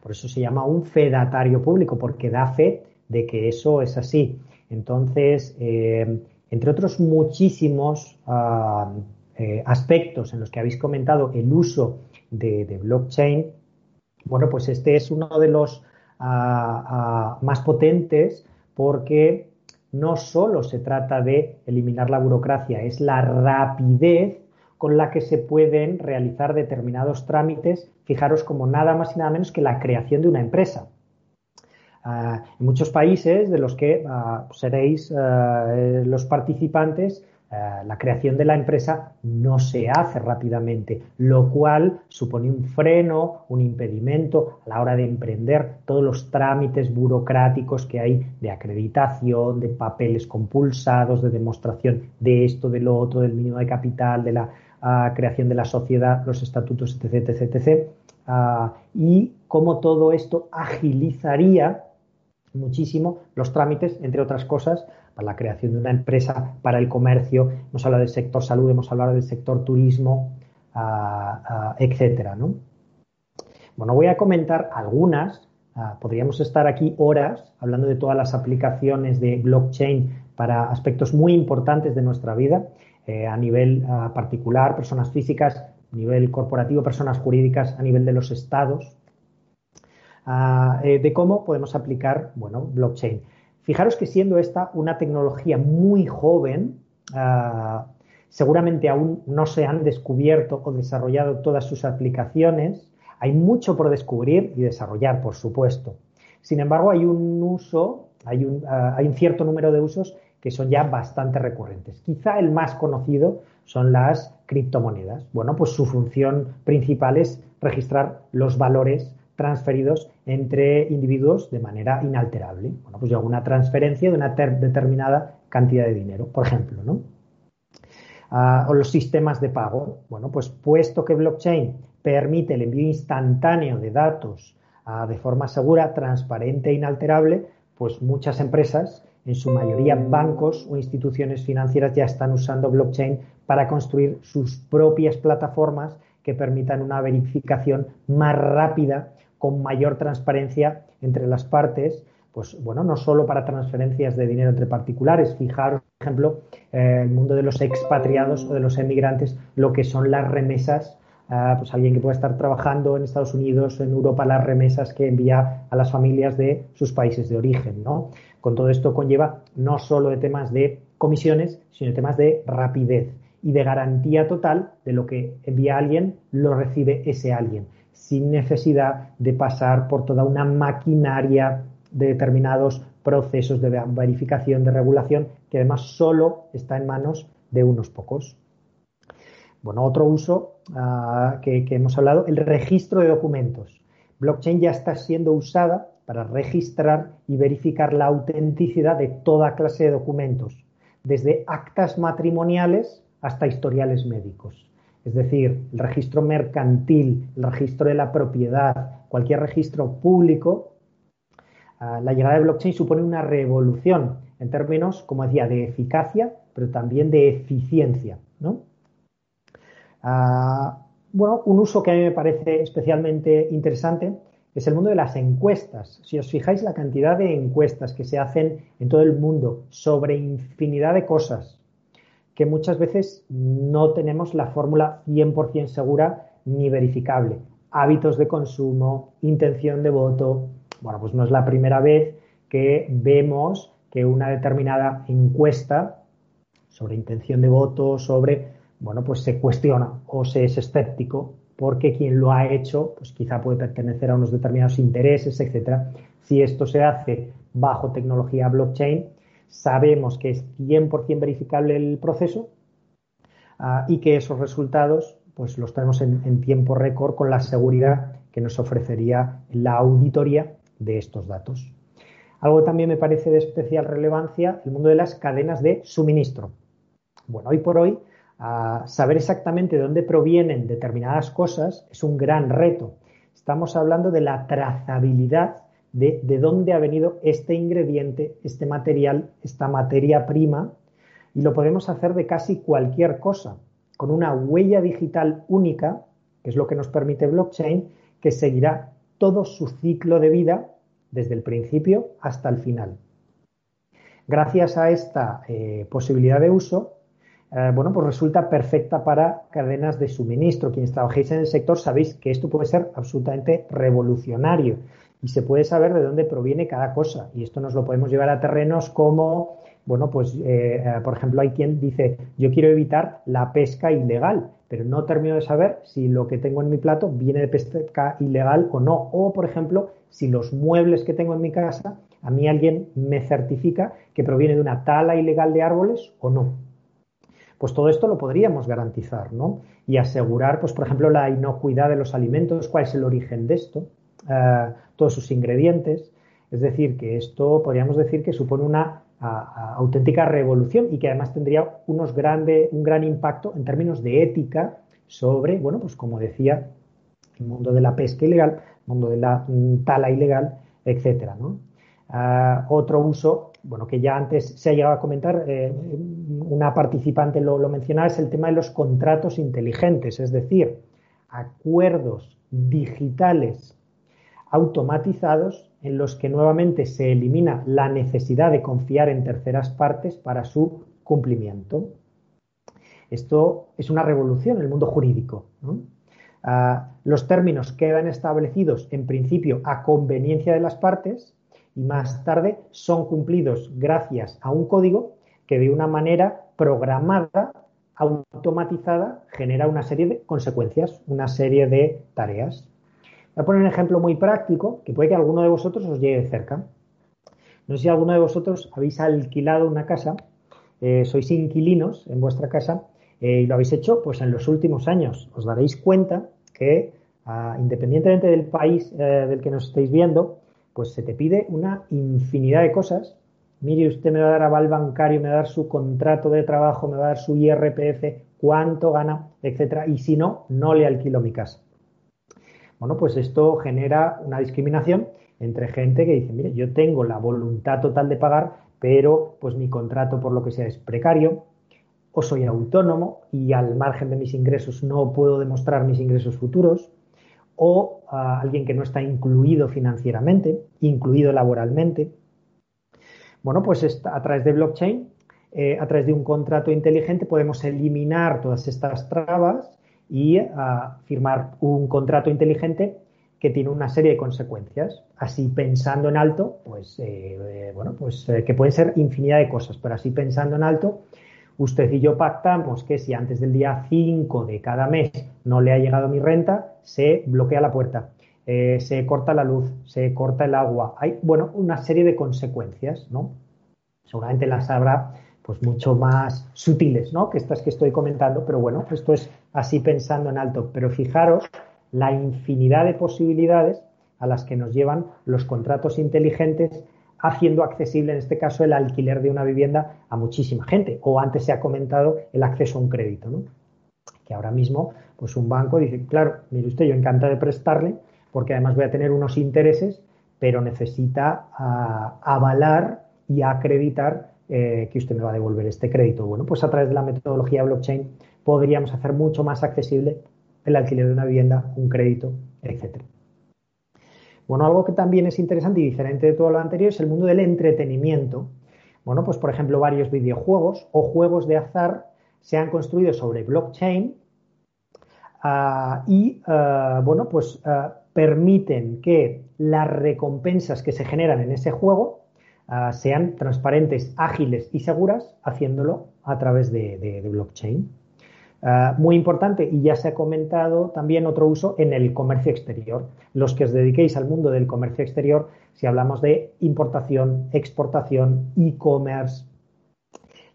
B: Por eso se llama un fedatario público, porque da fe de que eso es así. Entonces, eh, entre otros muchísimos ah, eh, aspectos en los que habéis comentado el uso de, blockchain, bueno, pues este es uno de los ah, ah, más potentes porque no solo se trata de eliminar la burocracia, es la rapidez con la que se pueden realizar determinados trámites, fijaros como nada más y nada menos que la creación de una empresa. Ah, en muchos países de los que ah, seréis ah, los participantes, eh, la creación de la empresa no se hace rápidamente, lo cual supone un freno, un impedimento a la hora de emprender todos los trámites burocráticos que hay de acreditación, de papeles compulsados, de demostración de esto, de lo otro, del mínimo de capital, de la creación de la sociedad, los estatutos, etc. etc, etc. Y cómo todo esto agilizaría muchísimo los trámites, entre otras cosas, para la creación de una empresa, para el comercio, hemos hablado del sector salud, hemos hablado del sector turismo, ah, ah, etcétera, ¿no? Bueno, voy a comentar algunas. Ah, podríamos estar aquí horas hablando de todas las aplicaciones de blockchain para aspectos muy importantes de nuestra vida, eh, a nivel particular, personas físicas, a nivel corporativo, personas jurídicas, a nivel de los estados, eh, de cómo podemos aplicar, bueno, blockchain. Fijaros que siendo esta una tecnología muy joven, ah, seguramente aún no se han descubierto o desarrollado todas sus aplicaciones. Hay mucho por descubrir y desarrollar, por supuesto. Sin embargo, hay un uso, hay un, ah, hay un cierto número de usos que son ya bastante recurrentes. Quizá el más conocido son las criptomonedas. Bueno, pues su función principal es registrar los valores transferidos entre individuos de manera inalterable. Bueno, pues yo hago una transferencia de una determinada cantidad de dinero, por ejemplo, ¿no? Ah, o los sistemas de pago. Bueno, pues puesto que blockchain permite el envío instantáneo de datos ah, de forma segura, transparente e inalterable, pues muchas empresas, en su mayoría bancos o instituciones financieras, ya están usando blockchain para construir sus propias plataformas que permitan una verificación más rápida con mayor transparencia entre las partes, pues bueno, no solo para transferencias de dinero entre particulares, fijaros, por ejemplo, eh, el mundo de los expatriados o de los emigrantes, lo que son las remesas, ah, pues alguien que pueda estar trabajando en Estados Unidos, en Europa, las remesas que envía a las familias de sus países de origen, ¿no? Con todo esto conlleva no solo de temas de comisiones, sino de temas de rapidez y de garantía total de lo que envía alguien, lo recibe ese alguien sin necesidad de pasar por toda una maquinaria de determinados procesos de verificación, de regulación, que además solo está en manos de unos pocos. Bueno, otro uso ah, que, que hemos hablado, el registro de documentos. Blockchain ya está siendo usada para registrar y verificar la autenticidad de toda clase de documentos, desde actas matrimoniales hasta historiales médicos. Es decir, el registro mercantil, el registro de la propiedad, cualquier registro público, ah, la llegada de blockchain supone una revolución en términos, como decía, de eficacia, pero también de eficiencia. Ah, bueno, un uso que a mí me parece especialmente interesante es el mundo de las encuestas. Si os fijáis la cantidad de encuestas que se hacen en todo el mundo sobre infinidad de cosas, que muchas veces no tenemos la fórmula 100% segura ni verificable. Hábitos de consumo, intención de voto. Bueno, pues no es la primera vez que vemos que una determinada encuesta sobre intención de voto, sobre, bueno, pues se cuestiona o se es escéptico porque quien lo ha hecho, pues quizá puede pertenecer a unos determinados intereses, etcétera. Si esto se hace bajo tecnología blockchain, sabemos que es 100% verificable el proceso ah, y que esos resultados pues los tenemos en, tiempo récord con la seguridad que nos ofrecería la auditoría de estos datos. Algo también me parece de especial relevancia, el mundo de las cadenas de suministro. Bueno, hoy por hoy, ah, saber exactamente de dónde provienen determinadas cosas es un gran reto. Estamos hablando de la trazabilidad de, dónde ha venido este ingrediente, este material, esta materia prima, y lo podemos hacer de casi cualquier cosa, con una huella digital única, que es lo que nos permite blockchain, que seguirá todo su ciclo de vida desde el principio hasta el final. Gracias a esta eh, posibilidad de uso, eh, bueno, pues resulta perfecta para cadenas de suministro. Quienes trabajéis en el sector sabéis que esto puede ser absolutamente revolucionario y se puede saber de dónde proviene cada cosa. Y esto nos lo podemos llevar a terrenos como, bueno, pues, eh, eh, por ejemplo, hay quien dice, yo quiero evitar la pesca ilegal, pero no termino de saber si lo que tengo en mi plato viene de pesca ilegal o no. O, por ejemplo, si los muebles que tengo en mi casa, a mí alguien me certifica que proviene de una tala ilegal de árboles o no. Pues todo esto lo podríamos garantizar, ¿no? Y asegurar, pues por ejemplo, la inocuidad de los alimentos, cuál es el origen de esto, eh, todos sus ingredientes. Es decir, que esto podríamos decir que supone una auténtica revolución y que además tendría unos grande, un gran impacto en términos de ética sobre, bueno, pues como decía, el mundo de la pesca ilegal, el mundo de la mm, tala ilegal, etcétera. Ah, otro uso, bueno, que ya antes se ha llegado a comentar, eh, una participante lo, lo mencionaba, es el tema de los contratos inteligentes, es decir, acuerdos digitales automatizados en los que nuevamente se elimina la necesidad de confiar en terceras partes para su cumplimiento. Esto es una revolución en el mundo jurídico. Ah, los términos quedan establecidos en principio a conveniencia de las partes y más tarde son cumplidos gracias a un código que de una manera programada, automatizada, genera una serie de consecuencias, una serie de tareas. Voy a poner un ejemplo muy práctico que puede que alguno de vosotros os llegue cerca. No sé si alguno de vosotros habéis alquilado una casa, eh, sois inquilinos en vuestra casa eh, y lo habéis hecho pues en los últimos años. Os daréis cuenta que ah, independientemente del país eh, del que nos estéis viendo, pues se te pide una infinidad de cosas. Mire, usted me va a dar aval bancario, me va a dar su contrato de trabajo, me va a dar su IRPF, cuánto gana, etcétera. Y si no, no le alquilo mi casa. Bueno, pues esto genera una discriminación entre gente que dice, mire, yo tengo la voluntad total de pagar, pero pues mi contrato por lo que sea es precario, o soy autónomo y al margen de mis ingresos no puedo demostrar mis ingresos futuros, o a alguien que no está incluido financieramente, incluido laboralmente. Bueno, pues a través de blockchain, eh, a través de un contrato inteligente, podemos eliminar todas estas trabas y firmar un contrato inteligente que tiene una serie de consecuencias. Así pensando en alto, pues eh, eh, bueno, pues que pueden ser infinidad de cosas, pero así pensando en alto, usted y yo pactamos que si antes del día 5 de cada mes no le ha llegado mi renta, se bloquea la puerta, eh, se corta la luz, se corta el agua. Hay, bueno, una serie de consecuencias, ¿no? Seguramente las habrá pues mucho más sutiles, ¿no? Que estas que estoy comentando, pero bueno, esto es así pensando en alto. Pero fijaros la infinidad de posibilidades a las que nos llevan los contratos inteligentes haciendo accesible, en este caso, el alquiler de una vivienda a muchísima gente. O antes se ha comentado el acceso a un crédito, ¿no? Que ahora mismo, pues un banco dice, claro, mire usted, yo encanta de prestarle, porque además voy a tener unos intereses, pero necesita ah, avalar y acreditar eh, que usted me va a devolver este crédito. Bueno, pues a través de la metodología blockchain podríamos hacer mucho más accesible el alquiler de una vivienda, un crédito, etcétera. Bueno, algo que también es interesante y diferente de todo lo anterior es el mundo del entretenimiento. Bueno, pues por ejemplo, varios videojuegos o juegos de azar se han construido sobre blockchain ah, y, ah, bueno, pues ah, permiten que las recompensas que se generan en ese juego sean transparentes, ágiles y seguras, haciéndolo a través de blockchain. Ah, muy importante y ya se ha comentado también otro uso en el comercio exterior. Los que os dediquéis al mundo del comercio exterior, si hablamos de importación, exportación, e-commerce,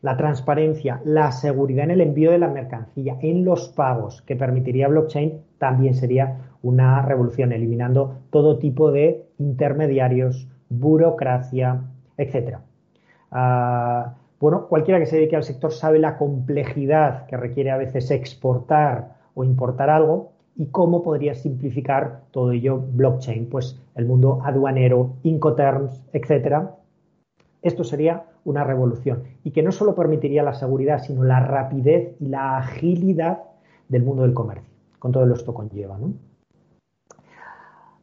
B: la transparencia, la seguridad en el envío de la mercancía, en los pagos que permitiría blockchain, también sería una revolución, eliminando todo tipo de intermediarios, burocracia, etcétera. Ah, bueno, cualquiera que se dedique al sector sabe la complejidad que requiere a veces exportar o importar algo y cómo podría simplificar todo ello blockchain, pues el mundo aduanero, Incoterms, etcétera. Esto sería una revolución y que no solo permitiría la seguridad, sino la rapidez y la agilidad del mundo del comercio, con todo lo que esto conlleva. ¿no?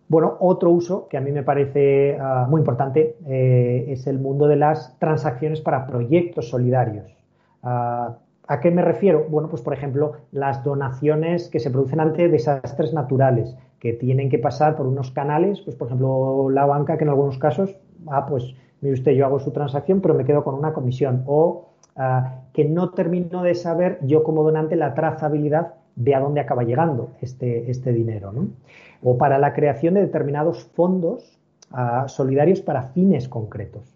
B: Bueno, otro uso que a mí me parece ah, muy importante eh, es el mundo de las transacciones para proyectos solidarios. Ah, ¿A qué me refiero? Bueno, pues por ejemplo, las donaciones que se producen ante desastres naturales, que tienen que pasar por unos canales, pues por ejemplo, la banca, que en algunos casos, ah, pues mire usted, yo hago su transacción, pero me quedo con una comisión. O ah, que no termino de saber yo como donante la trazabilidad de a dónde acaba llegando este, este dinero. ¿no? O para la creación de determinados fondos ah, solidarios para fines concretos.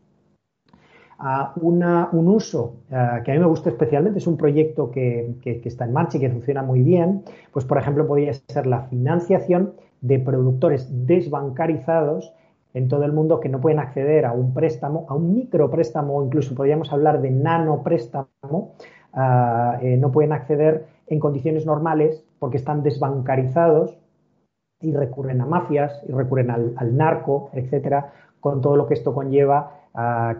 B: a un uso que a mí me gusta especialmente, es un proyecto que, está en marcha y que funciona muy bien, pues por ejemplo podría ser la financiación de productores desbancarizados en todo el mundo que no pueden acceder a un préstamo, a un micropréstamo, incluso podríamos hablar de nanopréstamo, eh, no pueden acceder en condiciones normales porque están desbancarizados y recurren a mafias y recurren al, al narco, etcétera, con todo lo que esto conlleva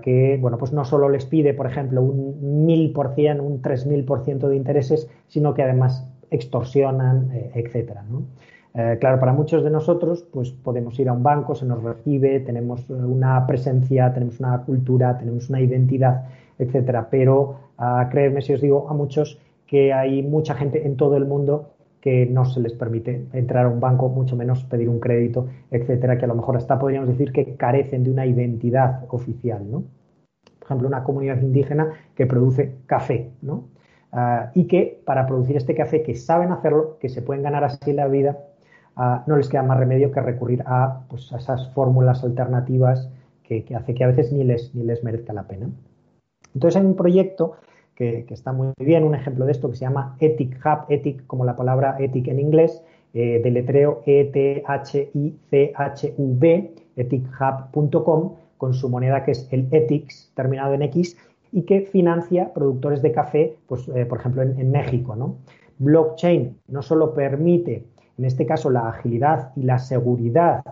B: que, bueno, pues no solo les pide, por ejemplo, un mil por cien, un tres mil por ciento de intereses, sino que además extorsionan, eh, etcétera, eh, claro, para muchos de nosotros, pues podemos ir a un banco, se nos recibe, tenemos eh, una presencia, tenemos una cultura, tenemos una identidad, etcétera. Pero uh, créanme si os digo a muchos que hay mucha gente en todo el mundo que no se les permite entrar a un banco, mucho menos pedir un crédito, etcétera, que a lo mejor hasta podríamos decir que carecen de una identidad oficial, ¿no? Por ejemplo, una comunidad indígena que produce café, ¿no? Ah, y que para producir este café, que saben hacerlo, que se pueden ganar así la vida, ah, no les queda más remedio que recurrir a, pues, esas fórmulas alternativas que, que, hace que a veces ni les, ni les merezca la pena. Entonces hay un proyecto que, está muy bien. Un ejemplo de esto que se llama Ethic Hub, Ethic como la palabra ethic en inglés, eh, deletreo E-T-H-I-C-H-U-B, ethichub.com, con su moneda que es el Ethics, terminado en X, y que financia productores de café, pues, eh, por ejemplo, en, en México. ¿no? Blockchain no solo permite, en este caso, la agilidad y la seguridad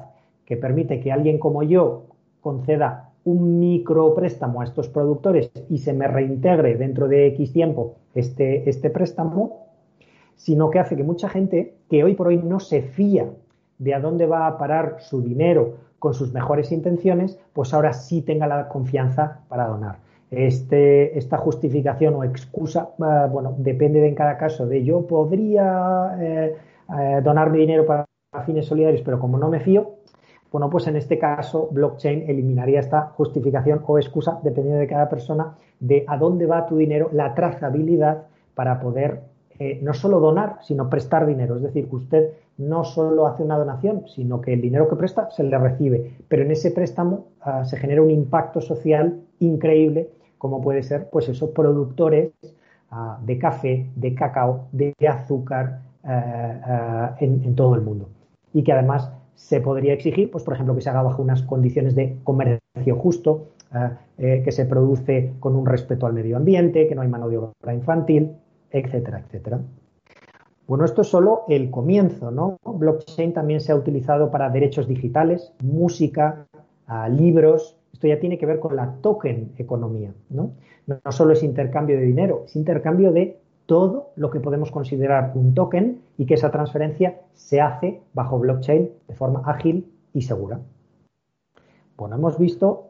B: que permite que alguien como yo conceda un micropréstamo a estos productores y se me reintegre dentro de X tiempo este, este préstamo, sino que hace que mucha gente que hoy por hoy no se fía de a dónde va a parar su dinero con sus mejores intenciones, pues ahora sí tenga la confianza para donar. Este, esta justificación o excusa, eh, bueno, depende de en cada caso de yo podría eh, eh, donar mi dinero para fines solidarios, pero como no me fío, bueno, pues en este caso, blockchain eliminaría esta justificación o excusa, dependiendo de cada persona, de a dónde va tu dinero, la trazabilidad para poder eh, no solo donar, sino prestar dinero. Es decir, que usted no solo hace una donación, sino que el dinero que presta se le recibe. Pero en ese préstamo ah, se genera un impacto social increíble, como puede ser, pues esos productores ah, de café, de cacao, de, azúcar eh, eh, en todo el mundo. Y que además se podría exigir, pues por ejemplo, que se haga bajo unas condiciones de comercio justo, eh, eh, que se produce con un respeto al medio ambiente, que no hay mano de obra infantil, etcétera, etcétera. Bueno, esto es solo el comienzo, ¿no? Blockchain también se ha utilizado para derechos digitales, música, libros. Esto ya tiene que ver con la token economía, ¿no? No solo es intercambio de dinero, es intercambio de todo lo que podemos considerar un token y que esa transferencia se hace bajo blockchain de forma ágil y segura. Bueno, hemos visto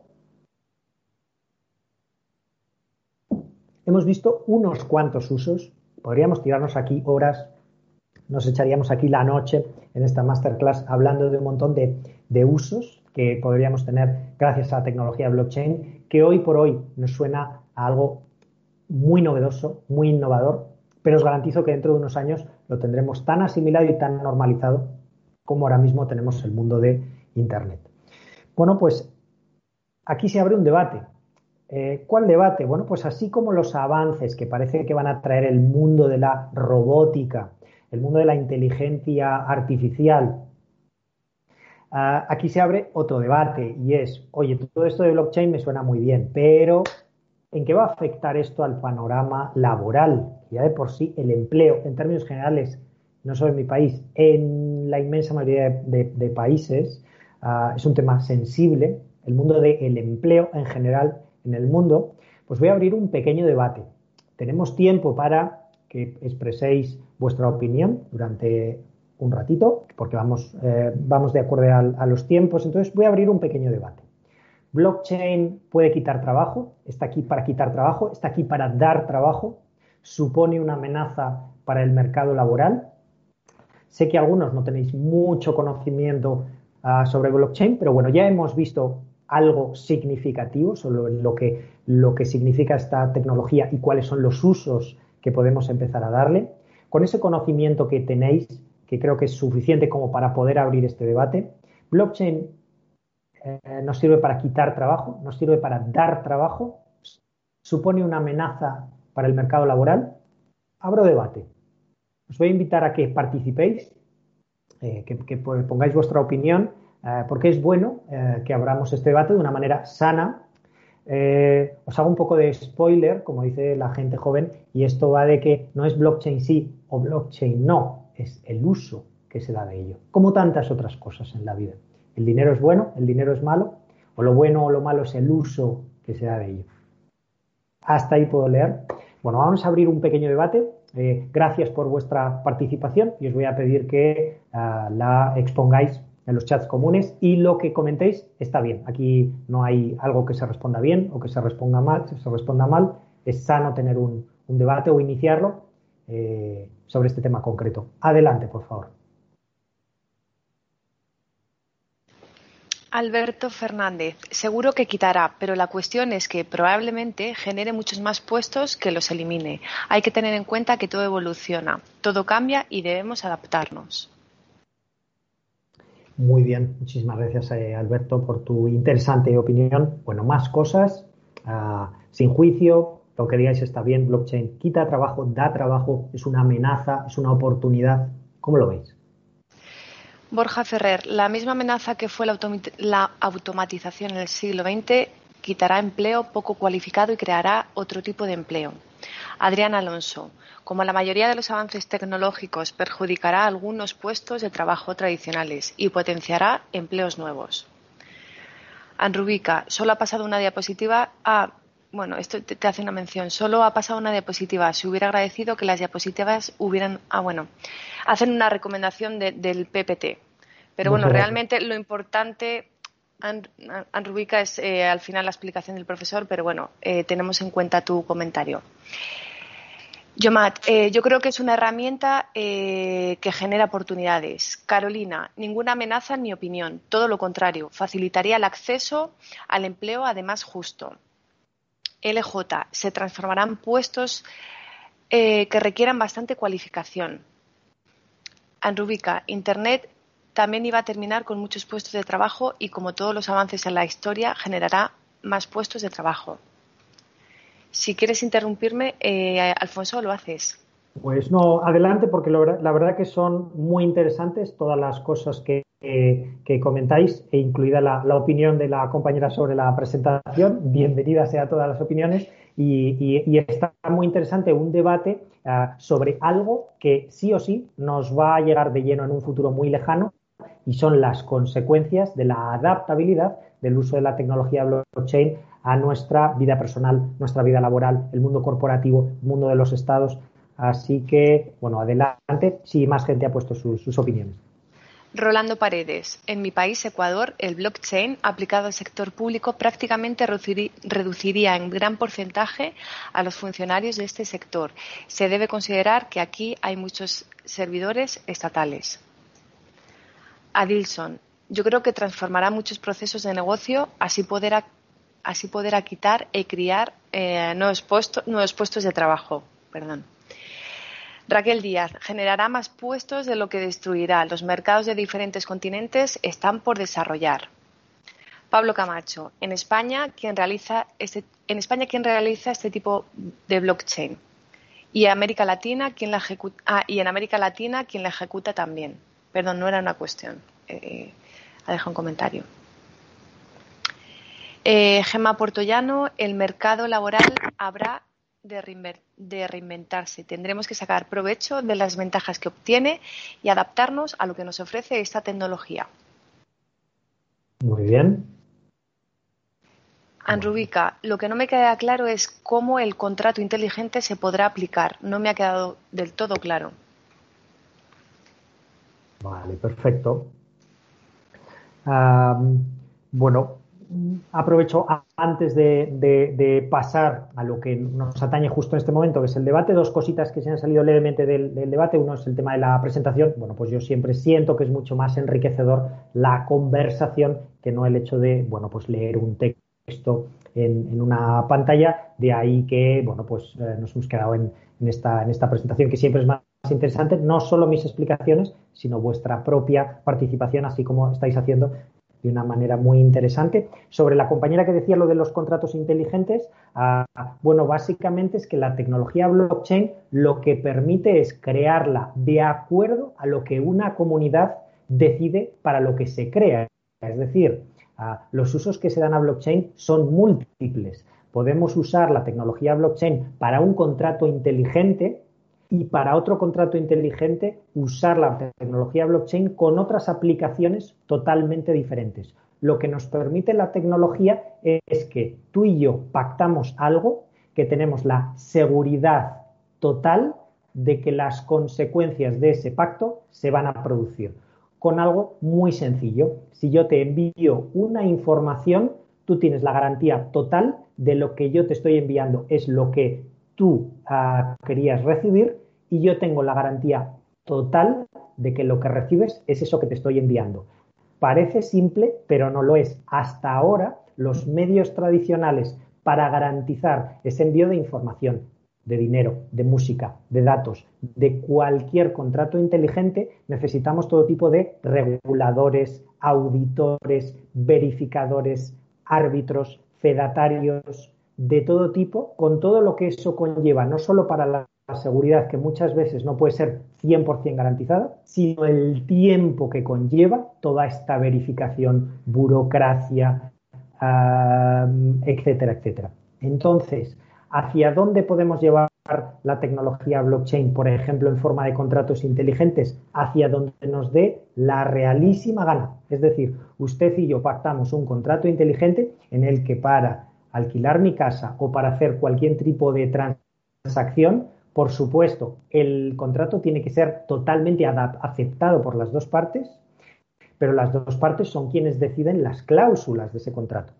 B: hemos visto unos cuantos usos. Podríamos tirarnos aquí horas, nos echaríamos aquí la noche en esta masterclass hablando de un montón de, de usos que podríamos tener gracias a la tecnología blockchain, que hoy por hoy nos suena a algo muy novedoso, muy innovador, pero os garantizo que dentro de unos años lo tendremos tan asimilado y tan normalizado como ahora mismo tenemos el mundo de Internet. Bueno, pues aquí se abre un debate. Eh, ¿Cuál debate? Bueno, pues así como los avances que parece que van a traer el mundo de la robótica, el mundo de la inteligencia artificial, ah, aquí se abre otro debate y es, oye, todo esto de blockchain me suena muy bien, pero ¿En qué va a afectar esto al panorama laboral? Ya de por sí el empleo, en términos generales, no solo en mi país, en la inmensa mayoría de, países, ah, es un tema sensible. El mundo del empleo en general en el mundo, pues voy a abrir un pequeño debate. Tenemos tiempo para que expreséis vuestra opinión durante un ratito, porque vamos, eh, vamos de acuerdo a los tiempos. Entonces voy a abrir un pequeño debate. Blockchain puede quitar trabajo, está aquí para quitar trabajo, está aquí para dar trabajo, supone una amenaza para el mercado laboral. Sé que algunos no tenéis mucho conocimiento ah, sobre blockchain, pero bueno, ya hemos visto algo significativo sobre lo que, lo que significa esta tecnología y cuáles son los usos que podemos empezar a darle. Con ese conocimiento que tenéis, que creo que es suficiente como para poder abrir este debate, blockchain eh, nos sirve para quitar trabajo, nos sirve para dar trabajo, supone una amenaza para el mercado laboral? Abro debate. Os voy a invitar a que participéis, eh, que, pongáis vuestra opinión, eh, porque es bueno eh, que abramos este debate de una manera sana. os hago un poco de spoiler, como dice la gente joven, y esto va de que no es blockchain sí o blockchain no, es el uso que se da de ello, como tantas otras cosas en la vida. El dinero es bueno, el dinero es malo, o lo bueno o lo malo es el uso que se da de ello. Hasta ahí puedo leer. Bueno, vamos a abrir un pequeño debate. Eh, gracias por vuestra participación y os voy a pedir que ah, la expongáis en los chats comunes y lo que comentéis está bien. Aquí no hay algo que se responda bien o que se responda mal. Si se responda mal, es sano tener un, debate o iniciarlo eh, sobre este tema concreto. Adelante, por favor.
A: Alberto Fernández, seguro que quitará, pero la cuestión es que probablemente genere muchos más puestos que los elimine. Hay que tener en cuenta que todo evoluciona, todo cambia y debemos adaptarnos.
B: Muy bien, muchísimas gracias eh, Alberto por tu interesante opinión. Bueno, más cosas, ah, sin juicio, lo que digáis está bien, blockchain quita trabajo, da trabajo, es una amenaza, es una oportunidad. ¿Cómo lo veis?
A: Borja Ferrer, la misma amenaza que fue la, automatización en el siglo XX quitará empleo poco cualificado y creará otro tipo de empleo. Adrián Alonso, como la mayoría de los avances tecnológicos, perjudicará algunos puestos de trabajo tradicionales y potenciará empleos nuevos. Anrubica, solo ha pasado una diapositiva. Ah, bueno, esto te, hace una mención. Solo ha pasado una diapositiva. Se hubiera agradecido que las diapositivas hubieran. Ah, bueno. Hacen una recomendación del PPT. Pero bueno, realmente lo importante, Anrubica, es eh, al final la explicación del profesor, pero bueno, eh, tenemos en cuenta tu comentario. Yomat, eh, yo creo que es una herramienta que genera oportunidades. Carolina, ninguna amenaza ni opinión, todo lo contrario, facilitaría el acceso al empleo además justo. LJ, se transformarán puestos que requieran bastante cualificación. Anrubica, Internet también iba a terminar con muchos puestos de trabajo y, como todos los avances en la historia, generará más puestos de trabajo. Si quieres interrumpirme, eh, Alfonso, lo haces.
B: Pues no, adelante, porque la verdad que son muy interesantes todas las cosas que, comentáis, e incluida la, opinión de la compañera sobre la presentación. Bienvenida sea todas las opiniones. Y, está muy interesante un debate ah, sobre algo que sí o sí nos va a llegar de lleno en un futuro muy lejano y son las consecuencias de la adaptabilidad del uso de la tecnología blockchain a nuestra vida personal, nuestra vida laboral, el mundo corporativo, el mundo de los estados. Así que, bueno, adelante si más gente ha puesto sus, opiniones.
A: Rolando Paredes. En mi país, Ecuador, el blockchain aplicado al sector público prácticamente reduciría en gran porcentaje a los funcionarios de este sector. Se debe considerar que aquí hay muchos servidores estatales. Adilson, yo creo que transformará muchos procesos de negocio, así poder así quitar y criar eh, nuevos, nuevos puestos de trabajo. Perdón. Raquel Díaz, generará más puestos de lo que destruirá. Los mercados de diferentes continentes están por desarrollar. Pablo Camacho, en España, quien realiza este, en España, ¿quién realiza este tipo de blockchain? Y, América Latina, ¿quién la ah, y en América Latina, quien la ejecuta también. Perdón, no era una cuestión. Eh, ha dejado un comentario. Eh, Gemma Portollano, el mercado laboral habrá de, reinventarse. Tendremos que sacar provecho de las ventajas que obtiene y adaptarnos a lo que nos ofrece esta tecnología.
B: Muy bien.
A: Anrubica, lo que no me queda claro es cómo el contrato inteligente se podrá aplicar. No me ha quedado del todo claro.
B: Vale, perfecto. bueno, aprovecho antes de, pasar a lo que nos atañe justo en este momento, que es el debate, dos cositas que se han salido levemente del, debate. Uno es el tema de la presentación. Bueno, pues yo siempre siento que es mucho más enriquecedor la conversación que no el hecho de, bueno, pues leer un texto en, una pantalla. De ahí que, bueno, pues eh, nos hemos quedado en, esta, en esta presentación, que siempre es más interesante, no solo mis explicaciones, sino vuestra propia participación, así como estáis haciendo de una manera muy interesante. Sobre la compañera que decía lo de los contratos inteligentes, ah, bueno, básicamente es que la tecnología blockchain lo que permite es crearla de acuerdo a lo que una comunidad decide para lo que se crea. Es decir, ah, los usos que se dan a blockchain son múltiples. Podemos usar la tecnología blockchain para un contrato inteligente y para otro contrato inteligente usar la tecnología blockchain con otras aplicaciones totalmente diferentes. Lo que nos permite la tecnología es que tú y yo pactamos algo que tenemos la seguridad total de que las consecuencias de ese pacto se van a producir. Con algo muy sencillo. Si yo te envío una información, tú tienes la garantía total de lo que yo te estoy enviando es lo que tú ah, querías recibir y yo tengo la garantía total de que lo que recibes es eso que te estoy enviando. Parece simple, pero no lo es. Hasta ahora, los medios tradicionales para garantizar ese envío de información, de dinero, de música, de datos, de cualquier contrato inteligente, necesitamos todo tipo de reguladores, auditores, verificadores, árbitros, fedatarios, de todo tipo, con todo lo que eso conlleva, no solo para la seguridad que muchas veces no puede ser 100% garantizada, sino el tiempo que conlleva toda esta verificación, burocracia, etcétera, etcétera. Entonces, ¿hacia dónde podemos llevar la tecnología blockchain, por ejemplo, en forma de contratos inteligentes? Hacia donde nos dé la realísima gana. Es decir, usted y yo pactamos un contrato inteligente en el que para alquilar mi casa o para hacer cualquier tipo de transacción, por supuesto, el contrato tiene que ser totalmente aceptado por las dos partes, pero las dos partes son quienes deciden las cláusulas de ese contrato.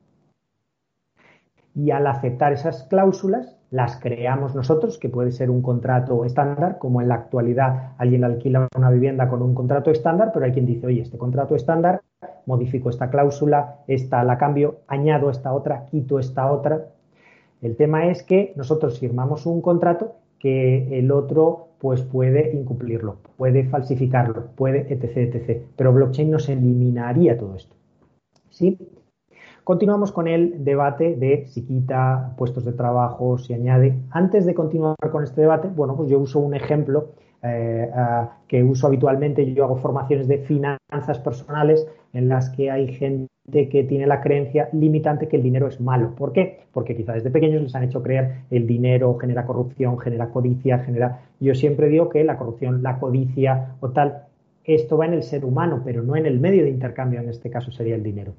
B: Y al aceptar esas cláusulas, las creamos nosotros, que puede ser un contrato estándar, como en la actualidad alguien alquila una vivienda con un contrato estándar, pero hay quien dice, oye, este contrato estándar, modifico esta cláusula, esta la cambio, añado esta otra, quito esta otra. El tema es que nosotros firmamos un contrato que el otro pues puede incumplirlo, puede falsificarlo, puede etc, etc. Pero blockchain nos eliminaría todo esto. ¿Sí? Continuamos con el debate de si quita puestos de trabajo, si añade. Antes de continuar con este debate, bueno, pues yo uso un ejemplo eh, que uso habitualmente. Yo hago formaciones de finanzas personales en las que hay gente que tiene la creencia limitante que el dinero es malo. ¿Por qué? Porque quizá desde pequeños les han hecho creer el dinero genera corrupción, genera codicia, genera... Yo siempre digo que la corrupción, la codicia o tal, esto va en el ser humano, pero no en el medio de intercambio, en este caso sería el dinero.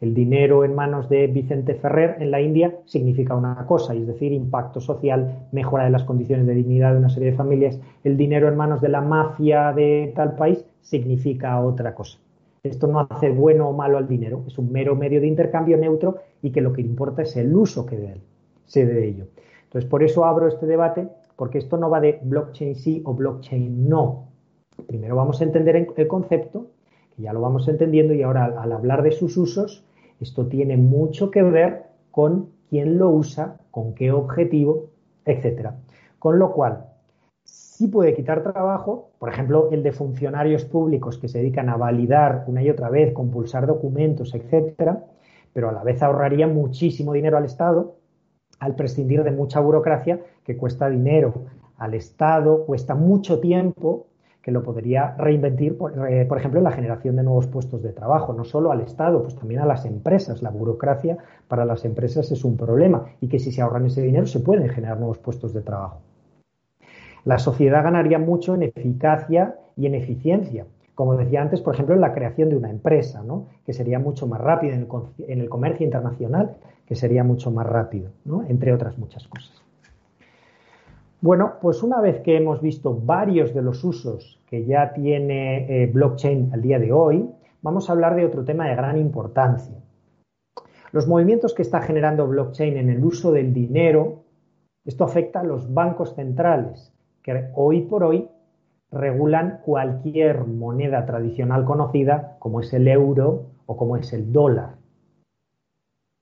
B: El dinero en manos de Vicente Ferrer en la India significa una cosa, es decir, impacto social, mejora de las condiciones de dignidad de una serie de familias. El dinero en manos de la mafia de tal país significa otra cosa. Esto no hace bueno o malo al dinero, es un mero medio de intercambio neutro y que lo que importa es el uso que se dé de ello. Entonces, por eso abro este debate, porque esto no va de blockchain sí o blockchain no. Primero vamos a entender el concepto, que ya lo vamos entendiendo, y ahora al hablar de sus usos, esto tiene mucho que ver con quién lo usa, con qué objetivo, etcétera. Con lo cual, sí puede quitar trabajo, por ejemplo, el de funcionarios públicos que se dedican a validar una y otra vez, compulsar documentos, etcétera, pero a la vez ahorraría muchísimo dinero al Estado al prescindir de mucha burocracia que cuesta dinero al Estado, cuesta mucho tiempo que lo podría reinventir, eh, por, ejemplo, en la generación de nuevos puestos de trabajo, no solo al Estado, pues también a las empresas. La burocracia para las empresas es un problema y que si se ahorran ese dinero se pueden generar nuevos puestos de trabajo. La sociedad ganaría mucho en eficacia y en eficiencia. Como decía antes, por ejemplo, en la creación de una empresa, ¿no? que sería mucho más rápida en el, comercio internacional, que sería mucho más rápido, ¿no? entre otras muchas cosas. Bueno, pues una vez que hemos visto varios de los usos que ya tiene eh, blockchain al día de hoy, vamos a hablar de otro tema de gran importancia. Los movimientos que está generando blockchain en el uso del dinero, esto afecta a los bancos centrales, que hoy por hoy regulan cualquier moneda tradicional conocida, como es el euro o como es el dólar.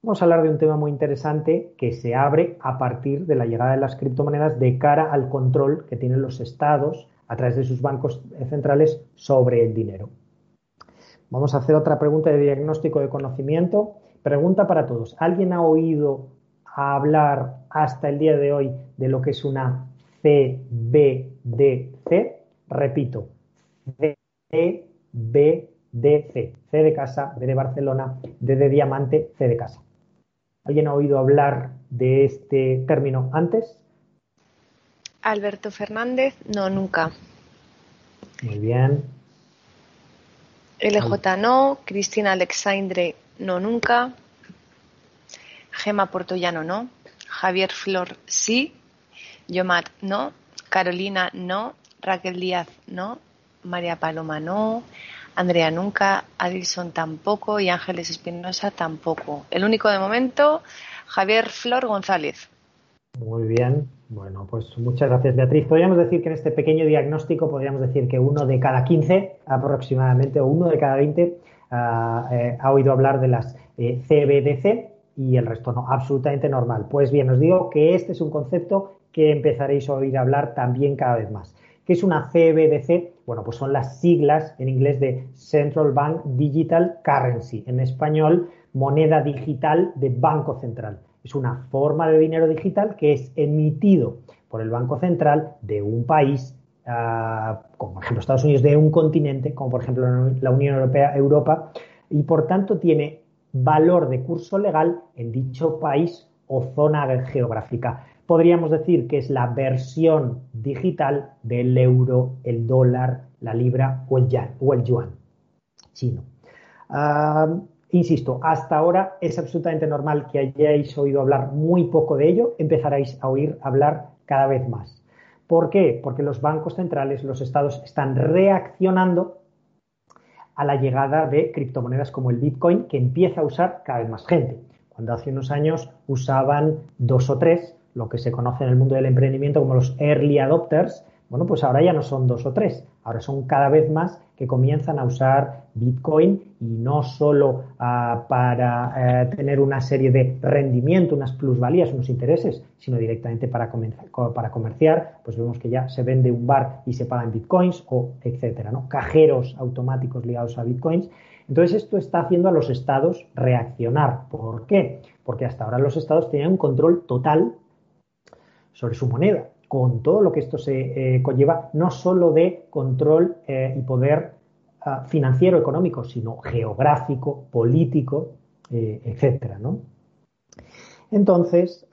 B: Vamos a hablar de un tema muy interesante que se abre a partir de la llegada de las criptomonedas de cara al control que tienen los estados a través de sus bancos centrales sobre el dinero. Vamos a hacer otra pregunta de diagnóstico de conocimiento. Pregunta para todos. ¿Alguien ha oído hablar hasta el día de hoy de lo que es una CBDC? Repito, CBDC. C de casa, B de Barcelona, D de diamante, C de casa. ¿Alguien ha oído hablar de este término antes?
A: Alberto Fernández, no, nunca.
B: Muy bien.
A: LJ no, Cristina Alexandre no, nunca. Gema Portollano no, Javier Flor sí, Yomat no, Carolina no, Raquel Díaz no, María Paloma no, Andrea nunca, Adilson tampoco y Ángeles Espinosa tampoco. El único de momento, Javier Flor González.
B: Muy bien. Bueno, pues muchas gracias, Beatriz. Podríamos decir que en este pequeño diagnóstico podríamos decir que uno de cada 15 aproximadamente o uno de cada 20 ah, eh, ha oído hablar de las CBDC eh, y el resto no. Absolutamente normal. Pues bien, os digo que este es un concepto que empezaréis a oír hablar también cada vez más. ¿Qué es una CBDC? Bueno, pues son las siglas en inglés de Central Bank Digital Currency, en español, moneda digital de Banco Central. Es una forma de dinero digital que es emitido por el Banco Central de un país, ah, como por ejemplo Estados Unidos, de un continente, como por ejemplo la Unión Europea, Europa, y por tanto tiene valor de curso legal en dicho país o zona geográfica podríamos decir que es la versión digital del euro, el dólar, la libra o el, o el yuan chino. insisto, hasta ahora es absolutamente normal que hayáis oído hablar muy poco de ello, empezaréis a oír hablar cada vez más. ¿Por qué? Porque los bancos centrales, los estados, están reaccionando a la llegada de criptomonedas como el Bitcoin, que empieza a usar cada vez más gente. Cuando hace unos años usaban dos o tres, lo que se conoce en el mundo del emprendimiento como los early adopters, bueno, pues ahora ya no son dos o tres, ahora son cada vez más que comienzan a usar Bitcoin y no solo ah, para eh, tener una serie de rendimiento, unas plusvalías, unos intereses, sino directamente para, para comerciar, pues vemos que ya se vende un bar y se pagan Bitcoins o etcétera, ¿no? Cajeros automáticos ligados a Bitcoins. Entonces esto está haciendo a los estados reaccionar. ¿Por qué? Porque hasta ahora los estados tenían un control total sobre su moneda, con todo lo que esto se eh, conlleva, no solo de control eh, y poder ah, financiero, económico, sino geográfico, político, eh, etcétera, Entonces,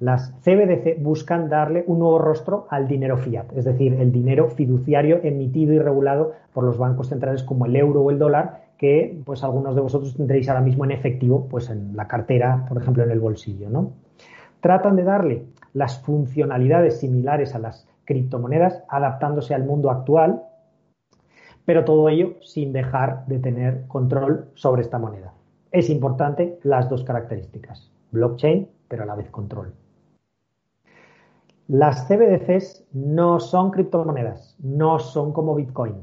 B: las CBDC buscan darle un nuevo rostro al dinero fiat, es decir, el dinero fiduciario emitido y regulado por los bancos centrales como el euro o el dólar, que pues algunos de vosotros tendréis ahora mismo en efectivo, pues en la cartera, por ejemplo, en el bolsillo, ¿no? Tratan de darle las funcionalidades similares a las criptomonedas, adaptándose al mundo actual, pero todo ello sin dejar de tener control sobre esta moneda. Es importante las dos características, blockchain, pero a la vez control. Las CBDCs no son criptomonedas, no son como Bitcoin.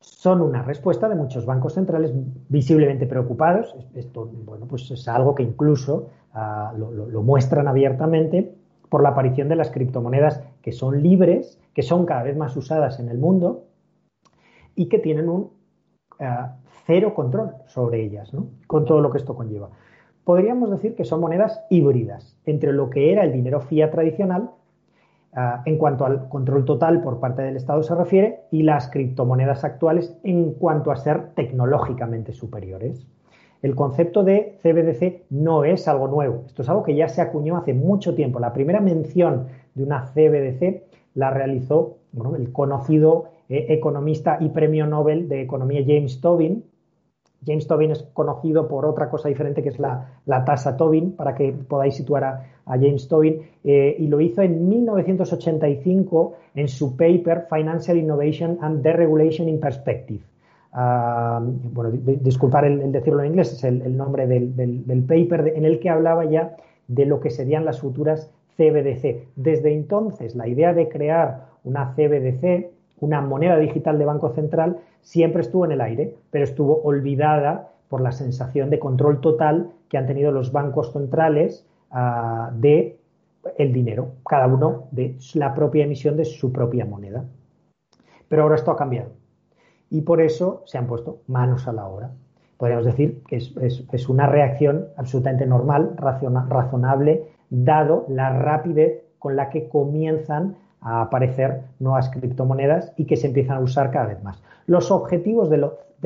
B: Son una respuesta de muchos bancos centrales visiblemente preocupados. Esto, bueno, pues es algo que incluso lo muestran abiertamente por la aparición de las criptomonedas que son libres, que son cada vez más usadas en el mundo y que tienen un eh, cero control sobre ellas, ¿no? con todo lo que esto conlleva. Podríamos decir que son monedas híbridas entre lo que era el dinero fiat tradicional eh, en cuanto al control total por parte del Estado se refiere y las criptomonedas actuales en cuanto a ser tecnológicamente superiores. El concepto de CBDC no es algo nuevo. Esto es algo que ya se acuñó hace mucho tiempo. La primera mención de una CBDC la realizó el conocido eh, economista y premio Nobel de Economía James Tobin. James Tobin es conocido por otra cosa diferente que es la, tasa Tobin, para que podáis situar a, James Tobin, eh, y lo hizo en 1985 en su paper Financial Innovation and Deregulation in Perspective bueno, disculpar el, decirlo en inglés, es el, nombre del, paper en el que hablaba ya de lo que serían las futuras CBDC. Desde entonces, la idea de crear una CBDC, una moneda digital de Banco Central, siempre estuvo en el aire, pero estuvo olvidada por la sensación de control total que han tenido los bancos centrales uh, de el dinero, cada uno de la propia emisión de su propia moneda. Pero ahora esto ha cambiado y por eso se han puesto manos a la obra. Podríamos decir que es, una reacción absolutamente normal, razonable, dado la rapidez con la que comienzan a aparecer nuevas criptomonedas y que se empiezan a usar cada vez más. Los objetivos de,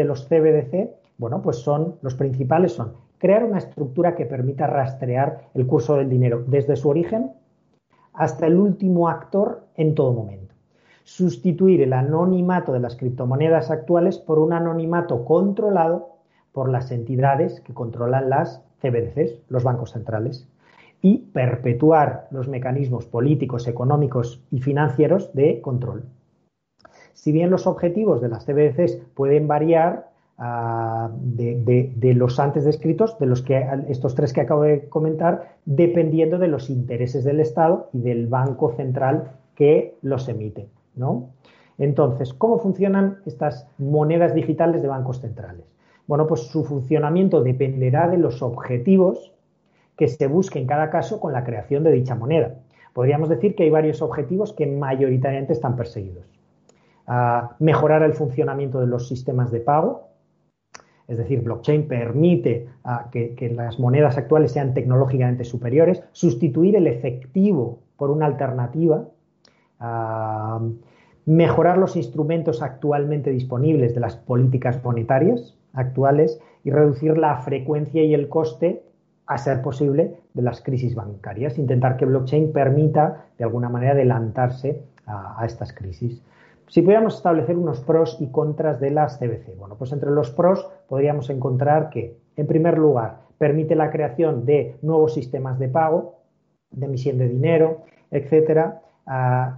B: los CBDC, bueno, pues son los principales son crear una estructura que permita rastrear el curso del dinero desde su origen hasta el último actor en todo momento. Sustituir el anonimato de las criptomonedas actuales por un anonimato controlado por las entidades que controlan las CBDCs, los bancos centrales, y perpetuar los mecanismos políticos, económicos y financieros de control. Si bien los objetivos de las CBDCs pueden variar ah, de, los antes descritos, de los que estos tres que acabo de comentar, dependiendo de los intereses del Estado y del Banco Central que los emite. ¿No? Entonces, ¿cómo funcionan estas monedas digitales de bancos centrales? Bueno, pues su funcionamiento dependerá de los objetivos que se busque en cada caso con la creación de dicha moneda. Podríamos decir que hay varios objetivos que mayoritariamente están perseguidos. Ah, mejorar el funcionamiento de los sistemas de pago, es decir, blockchain permite ah, que, las monedas actuales sean tecnológicamente superiores, sustituir el efectivo por una alternativa, mejorar los instrumentos actualmente disponibles de las políticas monetarias, actuales y reducir la frecuencia y el coste, a ser posible, de las crisis bancarias. Intentar que blockchain permita, de alguna manera, adelantarse a, estas crisis. Si pudiéramos establecer unos pros y contras de las CBC, bueno, pues entre los pros podríamos encontrar que, en primer lugar, permite la creación de nuevos sistemas de pago, de emisión de dinero, etcétera,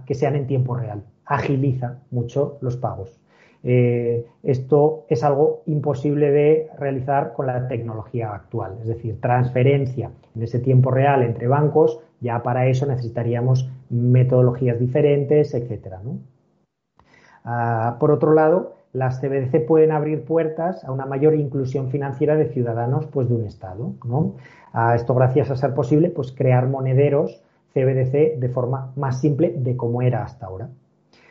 B: que sean en tiempo real. Agiliza mucho los pagos. Eh, esto es algo imposible de realizar con la tecnología actual, es decir, transferencia en ese tiempo real entre bancos, ya para eso necesitaríamos metodologías diferentes, etcétera. Ah, por otro lado, las CBDC pueden abrir puertas a una mayor inclusión financiera de ciudadanos pues, de un Estado. A esto gracias a ser posible pues, crear monederos CBDC de forma más simple de como era hasta ahora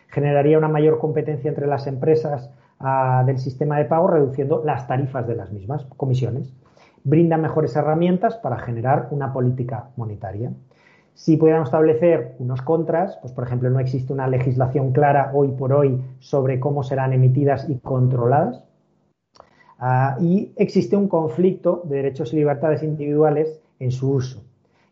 B: generaría una mayor competencia entre las empresas ah, del sistema de pago, reduciendo las tarifas de las mismas, comisiones. Brinda mejores herramientas para generar una política monetaria. Si pudiéramos establecer unos contras, pues por ejemplo no existe una legislación clara hoy por hoy sobre cómo serán emitidas y controladas. Ah, y existe un conflicto de derechos y libertades individuales en su uso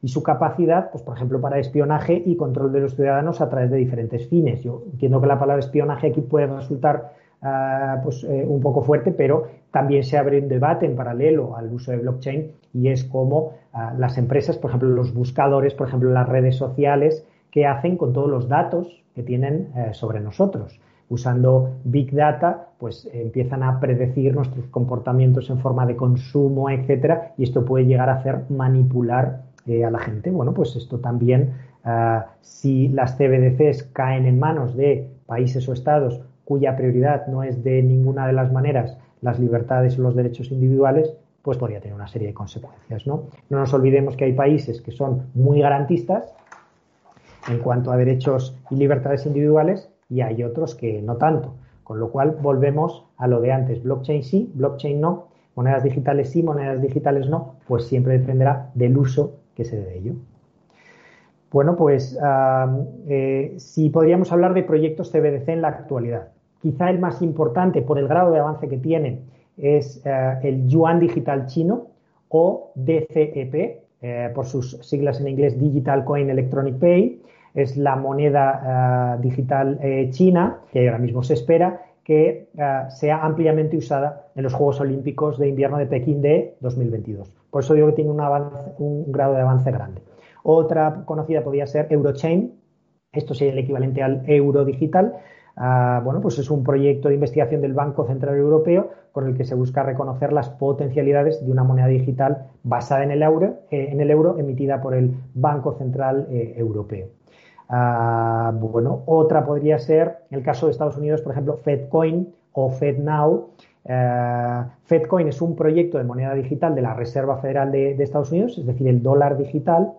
B: y su capacidad, pues por ejemplo, para espionaje y control de los ciudadanos a través de diferentes fines. Yo entiendo que la palabra espionaje aquí puede resultar ah, pues, eh, un poco fuerte, pero también se abre un debate en paralelo al uso de blockchain y es como ah, las empresas, por ejemplo, los buscadores, por ejemplo, las redes sociales, qué hacen con todos los datos que tienen eh, sobre nosotros. Usando Big Data, pues empiezan a predecir nuestros comportamientos en forma de consumo, etcétera, y esto puede llegar a hacer manipular a la gente. Bueno, pues esto también, ah, si las CBDCs caen en manos de países o estados cuya prioridad no es de ninguna de las maneras las libertades o los derechos individuales, pues podría tener una serie de consecuencias. ¿no? no nos olvidemos que hay países que son muy garantistas en cuanto a derechos y libertades individuales y hay otros que no tanto. Con lo cual volvemos a lo de antes, blockchain sí, blockchain no, monedas digitales sí, monedas digitales no, pues siempre dependerá del uso que se de ello. Bueno, pues eh, si podríamos hablar de proyectos CBDC en la actualidad. Quizá el más importante por el grado de avance que tiene es eh, el yuan digital chino o DCEP, eh, por sus siglas en inglés Digital Coin Electronic Pay. Es la moneda digital china que ahora mismo se espera que sea ampliamente usada en los Juegos Olímpicos de Invierno de Pekín de 2022. Por eso digo que tiene un, grado de avance grande. Otra conocida podría ser Eurochain. Esto sería el equivalente al euro digital. Ah, bueno, pues es un proyecto de investigación del Banco Central Europeo con el que se busca reconocer las potencialidades de una moneda digital basada en el euro, eh, en el euro emitida por el Banco Central eh, Europeo. Ah, bueno, otra podría ser el caso de Estados Unidos, por ejemplo, FedCoin o FedNow, eh, FedCoin es un proyecto de moneda digital de la Reserva Federal de, Estados Unidos, es decir, el dólar digital.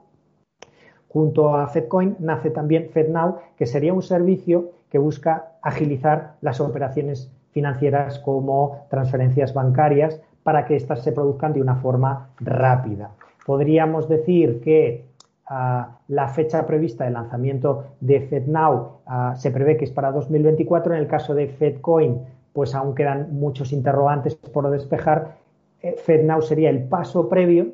B: Junto a FedCoin nace también FedNow, que sería un servicio que busca agilizar las operaciones financieras como transferencias bancarias para que éstas se produzcan de una forma rápida. Podríamos decir que la fecha prevista de lanzamiento de FedNow se prevé que es para 2024. En el caso de FedCoin, pues aún quedan muchos interrogantes por despejar. Eh, FedNow sería el paso previo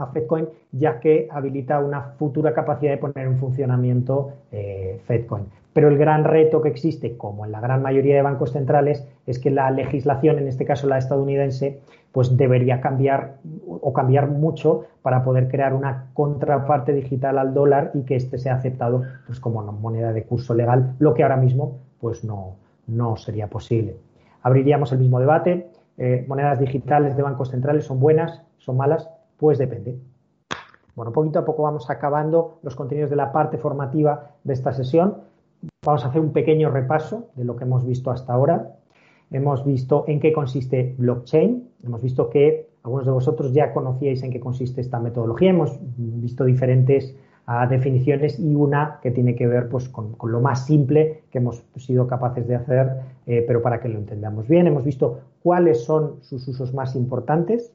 B: a FedCoin, ya que habilita una futura capacidad de poner en funcionamiento eh, FedCoin. Pero el gran reto que existe, como en la gran mayoría de bancos centrales, es que la legislación, en este caso la estadounidense, pues debería cambiar o cambiar mucho para poder crear una contraparte digital al dólar y que éste sea aceptado pues como moneda de curso legal, lo que ahora mismo pues no, no sería posible. Abriríamos el mismo debate. Eh, monedas digitales de bancos centrales son buenas, son malas, pues depende. Bueno, poquito a poco vamos acabando los contenidos de la parte formativa de esta sesión. Vamos a hacer un pequeño repaso de lo que hemos visto hasta ahora. Hemos visto en qué consiste blockchain. Hemos visto que algunos de vosotros ya conocíais en qué consiste esta metodología. Hemos visto diferentes ah, definiciones y una que tiene que ver pues, con, lo más simple que hemos sido capaces de hacer, eh, pero para que lo entendamos bien. Hemos visto cuáles son sus usos más importantes.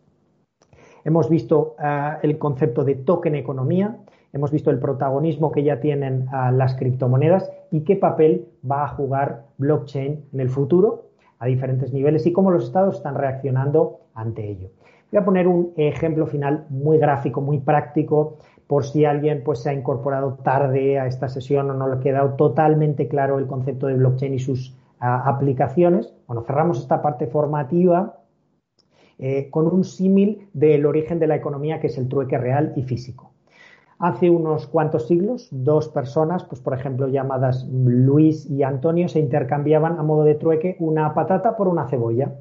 B: Hemos visto ah, el concepto de token economía, hemos visto el protagonismo que ya tienen ah, las criptomonedas y qué papel va a jugar blockchain en el futuro a diferentes niveles y cómo los estados están reaccionando ante ello. Voy a poner un ejemplo final muy gráfico, muy práctico, por si alguien pues, se ha incorporado tarde a esta sesión o no le ha quedado totalmente claro el concepto de blockchain y sus ah, aplicaciones. Bueno, cerramos esta parte formativa eh, con un símil del origen de la economía que es el trueque real y físico. Hace unos cuantos siglos, dos personas, pues por ejemplo llamadas Luis y Antonio, se intercambiaban a modo de trueque una patata por una cebolla.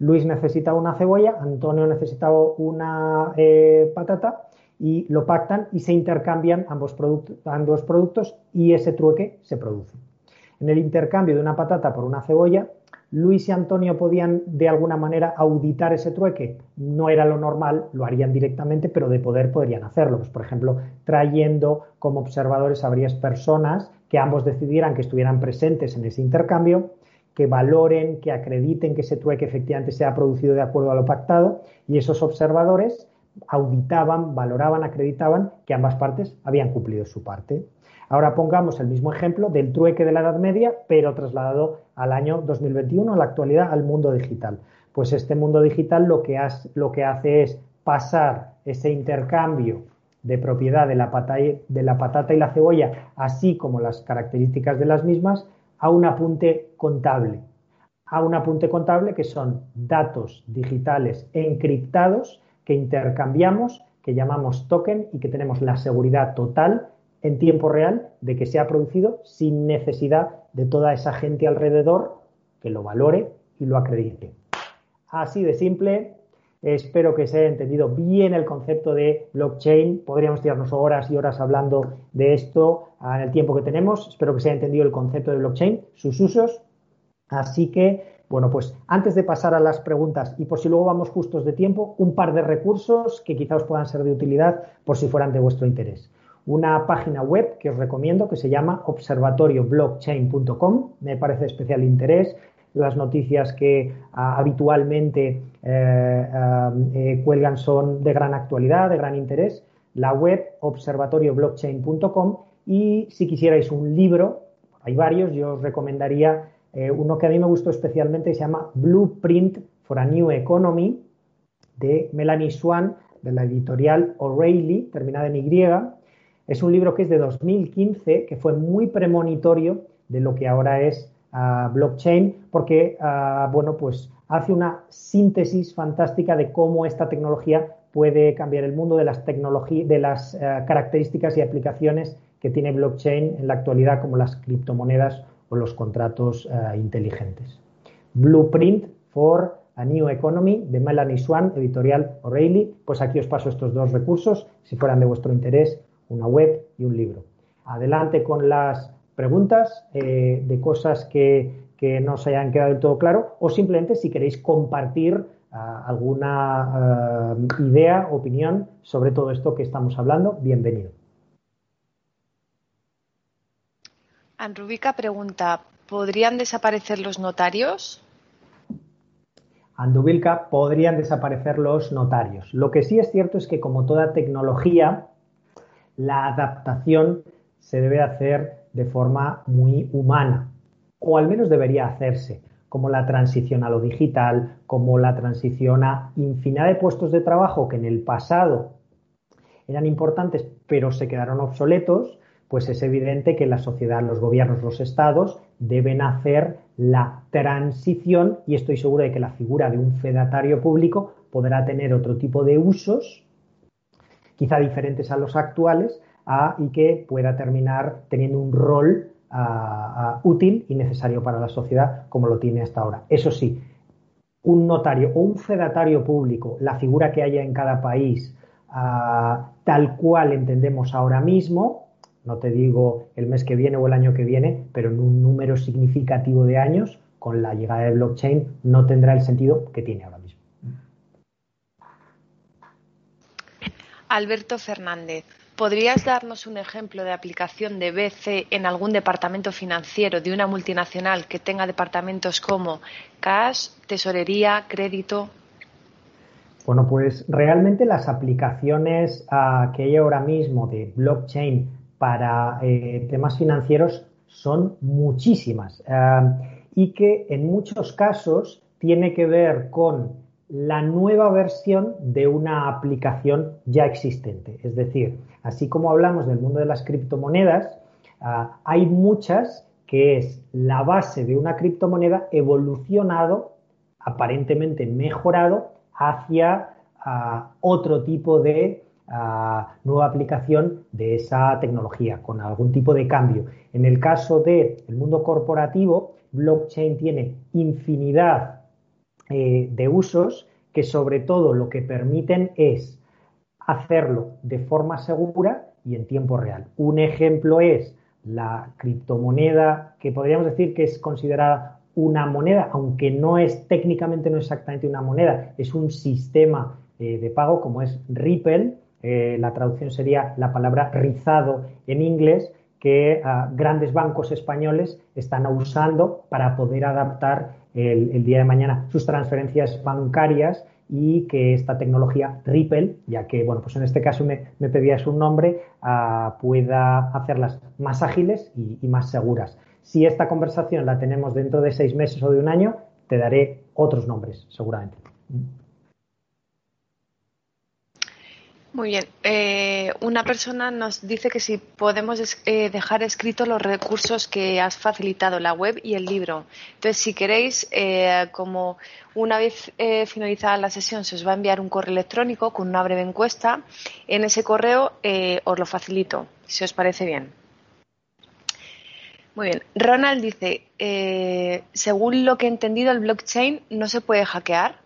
B: Luis necesitaba una cebolla, Antonio necesitaba una eh, patata y lo pactan y se intercambian ambos, ambos productos y ese trueque se produce. En el intercambio de una patata por una cebolla, Luis y Antonio podían de alguna manera auditar ese trueque. No era lo normal, lo harían directamente, pero de poder podrían hacerlo. Pues, por ejemplo, trayendo como observadores a varias personas que ambos decidieran que estuvieran presentes en ese intercambio, que valoren, que acrediten que ese trueque efectivamente se ha producido de acuerdo a lo pactado y esos observadores auditaban, valoraban, acreditaban que ambas partes habían cumplido su parte. Ahora pongamos el mismo ejemplo del trueque de la Edad Media, pero trasladado al año 2021, a la actualidad, al mundo digital. Pues este mundo digital lo que, hace es pasar ese intercambio de propiedad de la, patata y la cebolla, así como las características de las mismas, a un apunte contable. A un apunte contable que son datos digitales encriptados que intercambiamos, que llamamos token y que tenemos la seguridad total en tiempo real de que se ha producido sin necesidad de toda esa gente alrededor que lo valore y lo acredite. Así de simple. Espero que se haya entendido bien el concepto de blockchain. Podríamos tirarnos horas y horas hablando de esto en el tiempo que tenemos. Espero que se haya entendido el concepto de blockchain, sus usos. Así que, bueno, pues antes de pasar a las preguntas y por si luego vamos justos de tiempo, un par de recursos que quizá os puedan ser de utilidad por si fueran de vuestro interés una página web que os recomiendo que se llama observatorioblockchain.com. Me parece de especial interés. Las noticias que ah, habitualmente eh, ah, eh, cuelgan son de gran actualidad, de gran interés. La web observatorioblockchain.com y si quisierais un libro, hay varios, yo os recomendaría eh, uno que a mí me gustó especialmente, se llama Blueprint for a New Economy, de Melanie Swan, de la editorial O'Reilly, terminada en Y, es un libro que es de 2015, que fue muy premonitorio de lo que ahora es ah, blockchain, porque ah, bueno, pues hace una síntesis fantástica de cómo esta tecnología puede cambiar el mundo de las de las ah, características y aplicaciones que tiene blockchain en la actualidad, como las criptomonedas o los contratos inteligentes. Blueprint for a New Economy de Melanie Swan, editorial O'Reilly. Pues aquí os paso estos dos recursos, si fueran de vuestro interés una web y un libro. Adelante con las preguntas eh, de cosas que, no se hayan quedado del todo claro o simplemente si queréis compartir ah, alguna ah, idea, opinión sobre todo esto que estamos hablando, bienvenido.
A: Anrubica pregunta, ¿podrían desaparecer los notarios?
B: Andubilka, podrían desaparecer los notarios. Lo que sí es cierto es que como toda tecnología, la adaptación se debe hacer de forma muy humana, o al menos debería hacerse, como la transición a lo digital, como la transición a infinidad de puestos de trabajo que en el pasado eran importantes pero se quedaron obsoletos, pues es evidente que la sociedad, los gobiernos, los estados deben hacer la transición y estoy seguro de que la figura de un fedatario público podrá tener otro tipo de usos, quizá diferentes a los actuales, y que pueda terminar teniendo un rol útil y necesario para la sociedad como lo tiene hasta ahora. Eso sí, un notario o un fedatario público, la figura que haya en cada país, tal cual entendemos ahora mismo, no te digo el mes que viene o el año que viene, pero en un número significativo de años, con la llegada de blockchain, no tendrá el sentido que tiene ahora mismo.
A: Alberto Fernández, ¿podrías darnos un ejemplo de aplicación de BC en algún departamento financiero de una multinacional que tenga departamentos como cash, tesorería, crédito?
B: Bueno, pues realmente las aplicaciones ah, que hay ahora mismo de blockchain para eh, temas financieros son muchísimas ah, y que en muchos casos tiene que ver con la nueva versión de una aplicación ya existente. Es decir, así como hablamos del mundo de las criptomonedas, ah, hay muchas que es la base de una criptomoneda evolucionado, aparentemente mejorado, hacia ah, otro tipo de ah, nueva aplicación de esa tecnología, con algún tipo de cambio. En el caso del mundo corporativo, blockchain tiene infinidad eh, de usos que sobre todo lo que permiten es hacerlo de forma segura y en tiempo real. Un ejemplo es la criptomoneda que podríamos decir que es considerada una moneda, aunque no es técnicamente no exactamente una moneda, es un sistema eh, de pago como es Ripple, eh, la traducción sería la palabra rizado en inglés, que ah, grandes bancos españoles están usando para poder adaptar el, día de mañana sus transferencias bancarias y que esta tecnología Ripple, ya que, bueno, pues en este caso me, pedías un nombre, ah, pueda hacerlas más ágiles y más seguras. Si esta conversación la tenemos dentro de seis meses o de un año, te daré otros nombres, seguramente.
A: Muy bien. Eh, una persona nos dice que si podemos eh, dejar escritos los recursos que has facilitado, la web y el libro. Entonces, si queréis, eh, como una vez finalizada la sesión, se os va a enviar un correo electrónico con una breve encuesta. En ese correo os lo facilito, si os parece bien. Muy bien. Ronald dice, eh, según lo que he entendido, el blockchain no se puede hackear.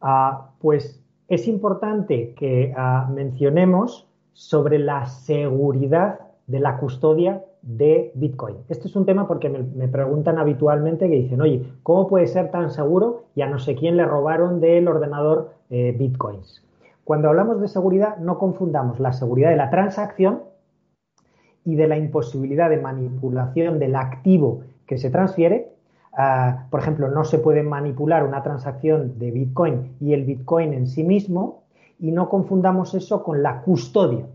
B: Ah, pues es importante que ah, mencionemos sobre la seguridad de la custodia de Bitcoin. Este es un tema porque me, preguntan habitualmente que dicen, oye, ¿cómo puede ser tan seguro y a no sé quién le robaron del ordenador eh, Bitcoins? Cuando hablamos de seguridad, no confundamos la seguridad de la transacción y de la imposibilidad de manipulación del activo que se transfiere. Por ejemplo, no se puede manipular una transacción de Bitcoin y el Bitcoin en sí mismo y no confundamos eso con la custodia.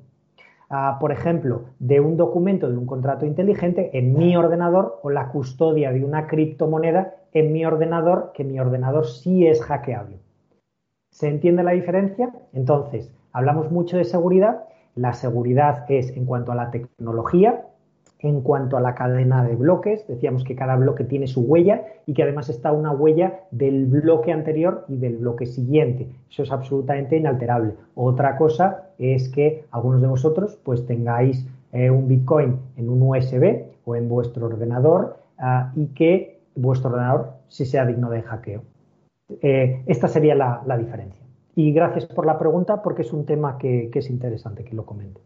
B: Por ejemplo, de un documento de un contrato inteligente en mi ordenador o la custodia de una criptomoneda en mi ordenador, que mi ordenador sí es hackeable. ¿Se entiende la diferencia? Entonces, hablamos mucho de seguridad la seguridad es en cuanto a la tecnología, en cuanto a la cadena de bloques, decíamos que cada bloque tiene su huella y que además está una huella del bloque anterior y del bloque siguiente. Eso es absolutamente inalterable. Otra cosa es que algunos de vosotros pues tengáis eh, un Bitcoin en un USB o en vuestro ordenador ah, y que vuestro ordenador sí sea digno de hackeo. Eh, esta sería la diferencia. Y gracias por la pregunta porque es un tema que, es interesante que lo comente.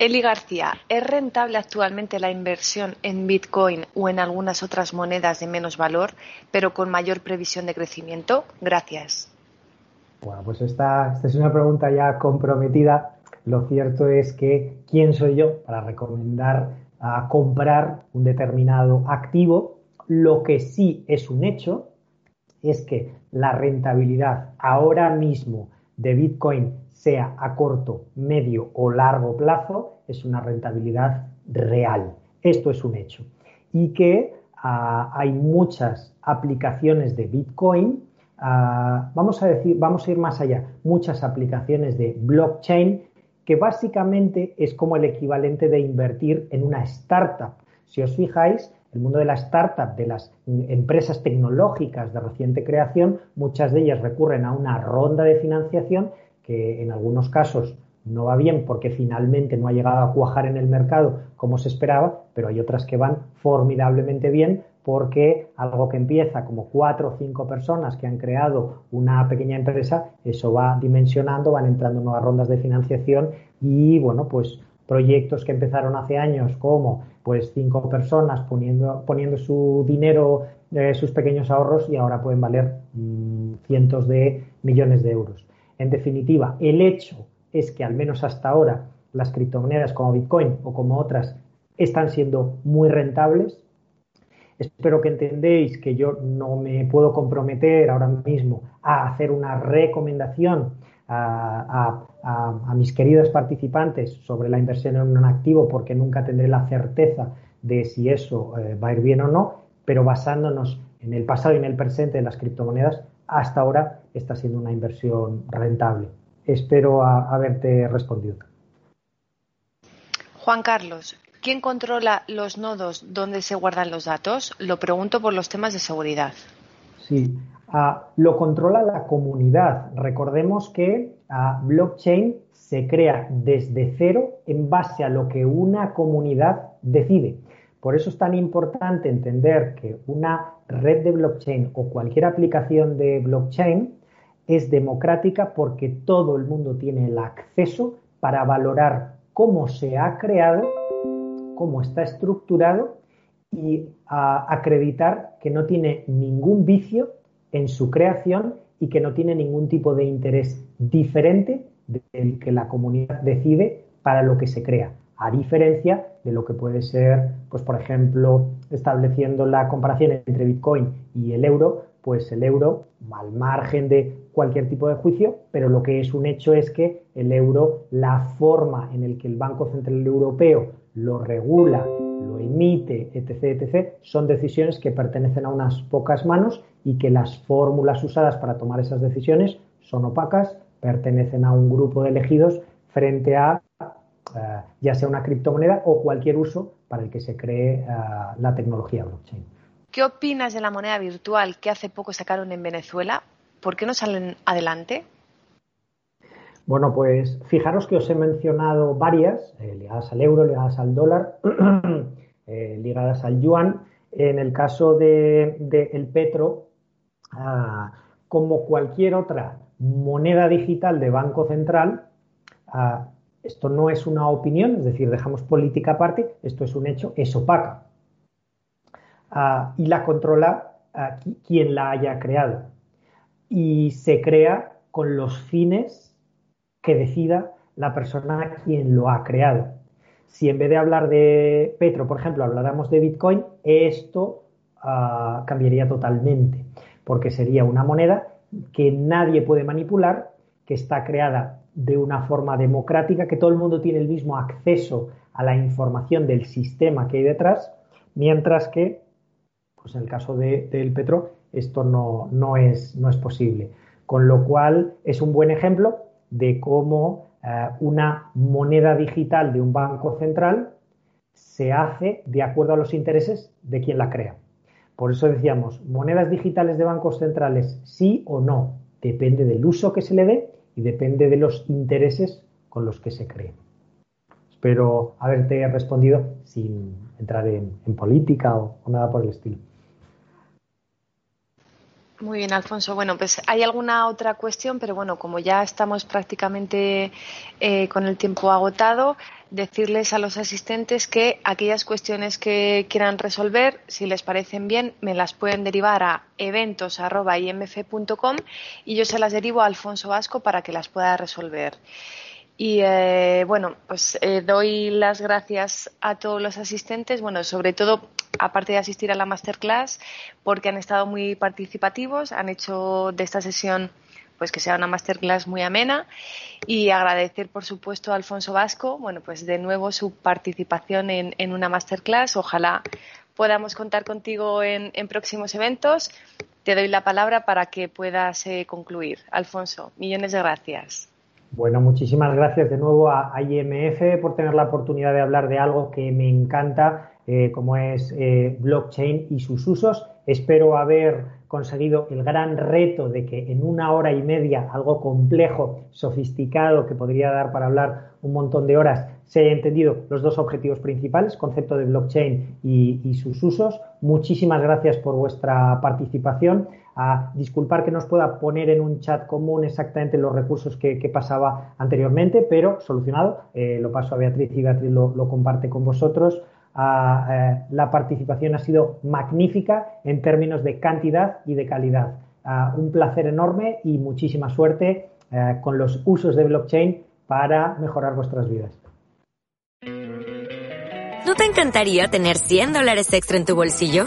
A: Eli García, ¿es rentable actualmente la inversión en Bitcoin o en algunas otras monedas de menos valor, pero con mayor previsión de crecimiento? Gracias.
B: Bueno, pues esta, es una pregunta ya comprometida. Lo cierto es que, ¿quién soy yo para recomendar a comprar un determinado activo? lo que sí es un hecho es que la rentabilidad ahora mismo de Bitcoin, sea a corto, medio o largo plazo, es una rentabilidad real. Esto es un hecho. Y que ah, hay muchas aplicaciones de Bitcoin, ah, vamos a decir, vamos a ir más allá, muchas aplicaciones de blockchain que básicamente es como el equivalente de invertir en una startup. Si os fijáis, el mundo de la startup, de las empresas tecnológicas de reciente creación, muchas de ellas recurren a una ronda de financiación que en algunos casos no va bien porque finalmente no ha llegado a cuajar en el mercado como se esperaba, pero hay otras que van formidablemente bien porque algo que empieza como cuatro o cinco personas que han creado una pequeña empresa, eso va dimensionando, van entrando nuevas rondas de financiación y bueno, pues proyectos que empezaron hace años como pues cinco personas poniendo, poniendo su dinero, eh, sus pequeños ahorros y ahora pueden valer mm, cientos de millones de euros. En definitiva, el hecho es que al menos hasta ahora las criptomonedas como Bitcoin o como otras están siendo muy rentables. Espero que entendéis que yo no me puedo comprometer ahora mismo a hacer una recomendación a, mis queridos participantes sobre la inversión en un activo porque nunca tendré la certeza de si eso eh, va a ir bien o no, pero basándonos en el pasado y en el presente de las criptomonedas, hasta ahora está siendo una inversión rentable. Espero haberte respondido.
A: Juan Carlos, ¿quién controla los nodos donde se guardan los datos? Lo pregunto por los temas de seguridad.
B: Sí, lo controla la comunidad. Recordemos que blockchain se crea desde cero en base a lo que una comunidad decide. Por eso es tan importante entender que una red de blockchain o cualquier aplicación de blockchain es democrática porque todo el mundo tiene el acceso para valorar cómo se ha creado, cómo está estructurado y acreditar que no tiene ningún vicio en su creación y que no tiene ningún tipo de interés diferente del que la comunidad decide para lo que se crea, a diferencia de lo que puede ser, pues por ejemplo, estableciendo la comparación entre Bitcoin y el euro, pues el euro, al margen de cualquier tipo de juicio, pero lo que es un hecho es que el euro, la forma en el que el Banco Central Europeo lo regula, lo emite, etc., etc., son decisiones que pertenecen a unas pocas manos y que las fórmulas usadas para tomar esas decisiones son opacas, pertenecen a un grupo de elegidos frente a eh, ya sea una criptomoneda o cualquier uso para el que se cree eh, la tecnología blockchain.
A: ¿Qué opinas de la moneda virtual que hace poco sacaron en Venezuela? ¿Por qué no salen adelante?
B: Bueno, pues fijaros que os he mencionado varias, eh, ligadas al euro, ligadas al dólar, ligadas al yuan. En el caso del de, el petro, ah, como cualquier otra moneda digital de Banco Central, ah, esto no es una opinión, es decir, dejamos política aparte, esto es un hecho, es opaca. Ah, y la controla quien la haya creado. Y se crea con los fines que decida la persona quien lo ha creado. Si en vez de hablar de Petro, por ejemplo, habláramos de Bitcoin, esto ah, cambiaría totalmente, porque sería una moneda que nadie puede manipular, que está creada de una forma democrática, que todo el mundo tiene el mismo acceso a la información del sistema que hay detrás, mientras que, pues en el caso del petro, esto no, no, es, no es posible. Con lo cual, es un buen ejemplo de cómo eh, una moneda digital de un banco central se hace de acuerdo a los intereses de quien la crea. Por eso decíamos, monedas digitales de bancos centrales, sí o no, depende del uso que se le dé y depende de los intereses con los que se cree. Espero haberte respondido sin entrar en, política o nada por el estilo.
A: Muy bien, Alfonso. Bueno, pues hay alguna otra cuestión, pero bueno, como ya estamos prácticamente eh, con el tiempo agotado, decirles a los asistentes que aquellas cuestiones que quieran resolver, si les parecen bien, me las pueden derivar a eventos.imf.com y yo se las derivo a Alfonso Vasco para que las pueda resolver. Y eh, bueno, pues eh, doy las gracias a todos los asistentes, bueno, sobre todo aparte de asistir a la masterclass, porque han estado muy participativos, han hecho de esta sesión pues que sea una masterclass muy amena y agradecer por supuesto a Alfonso Vasco, bueno pues de nuevo su participación en, en una masterclass. Ojalá podamos contar contigo en, próximos eventos. Te doy la palabra para que puedas eh, concluir. Alfonso, millones de gracias.
B: Bueno, muchísimas gracias de nuevo a, IMF por tener la oportunidad de hablar de algo que me encanta, eh, como es eh, blockchain y sus usos. Espero haber conseguido el gran reto de que en una hora y media, algo complejo, sofisticado, que podría dar para hablar un montón de horas, se haya entendido los dos objetivos principales, concepto de blockchain y, sus usos. Muchísimas gracias por vuestra participación. A disculpar que nos pueda poner en un chat común exactamente los recursos que, pasaba anteriormente, pero solucionado. Eh, lo paso a Beatriz y Beatriz lo comparte con vosotros. Eh, la participación ha sido magnífica en términos de cantidad y de calidad. un placer enorme y muchísima suerte eh, con los usos de blockchain para mejorar vuestras vidas.
C: ¿No te encantaría tener 100 dólares extra en tu bolsillo?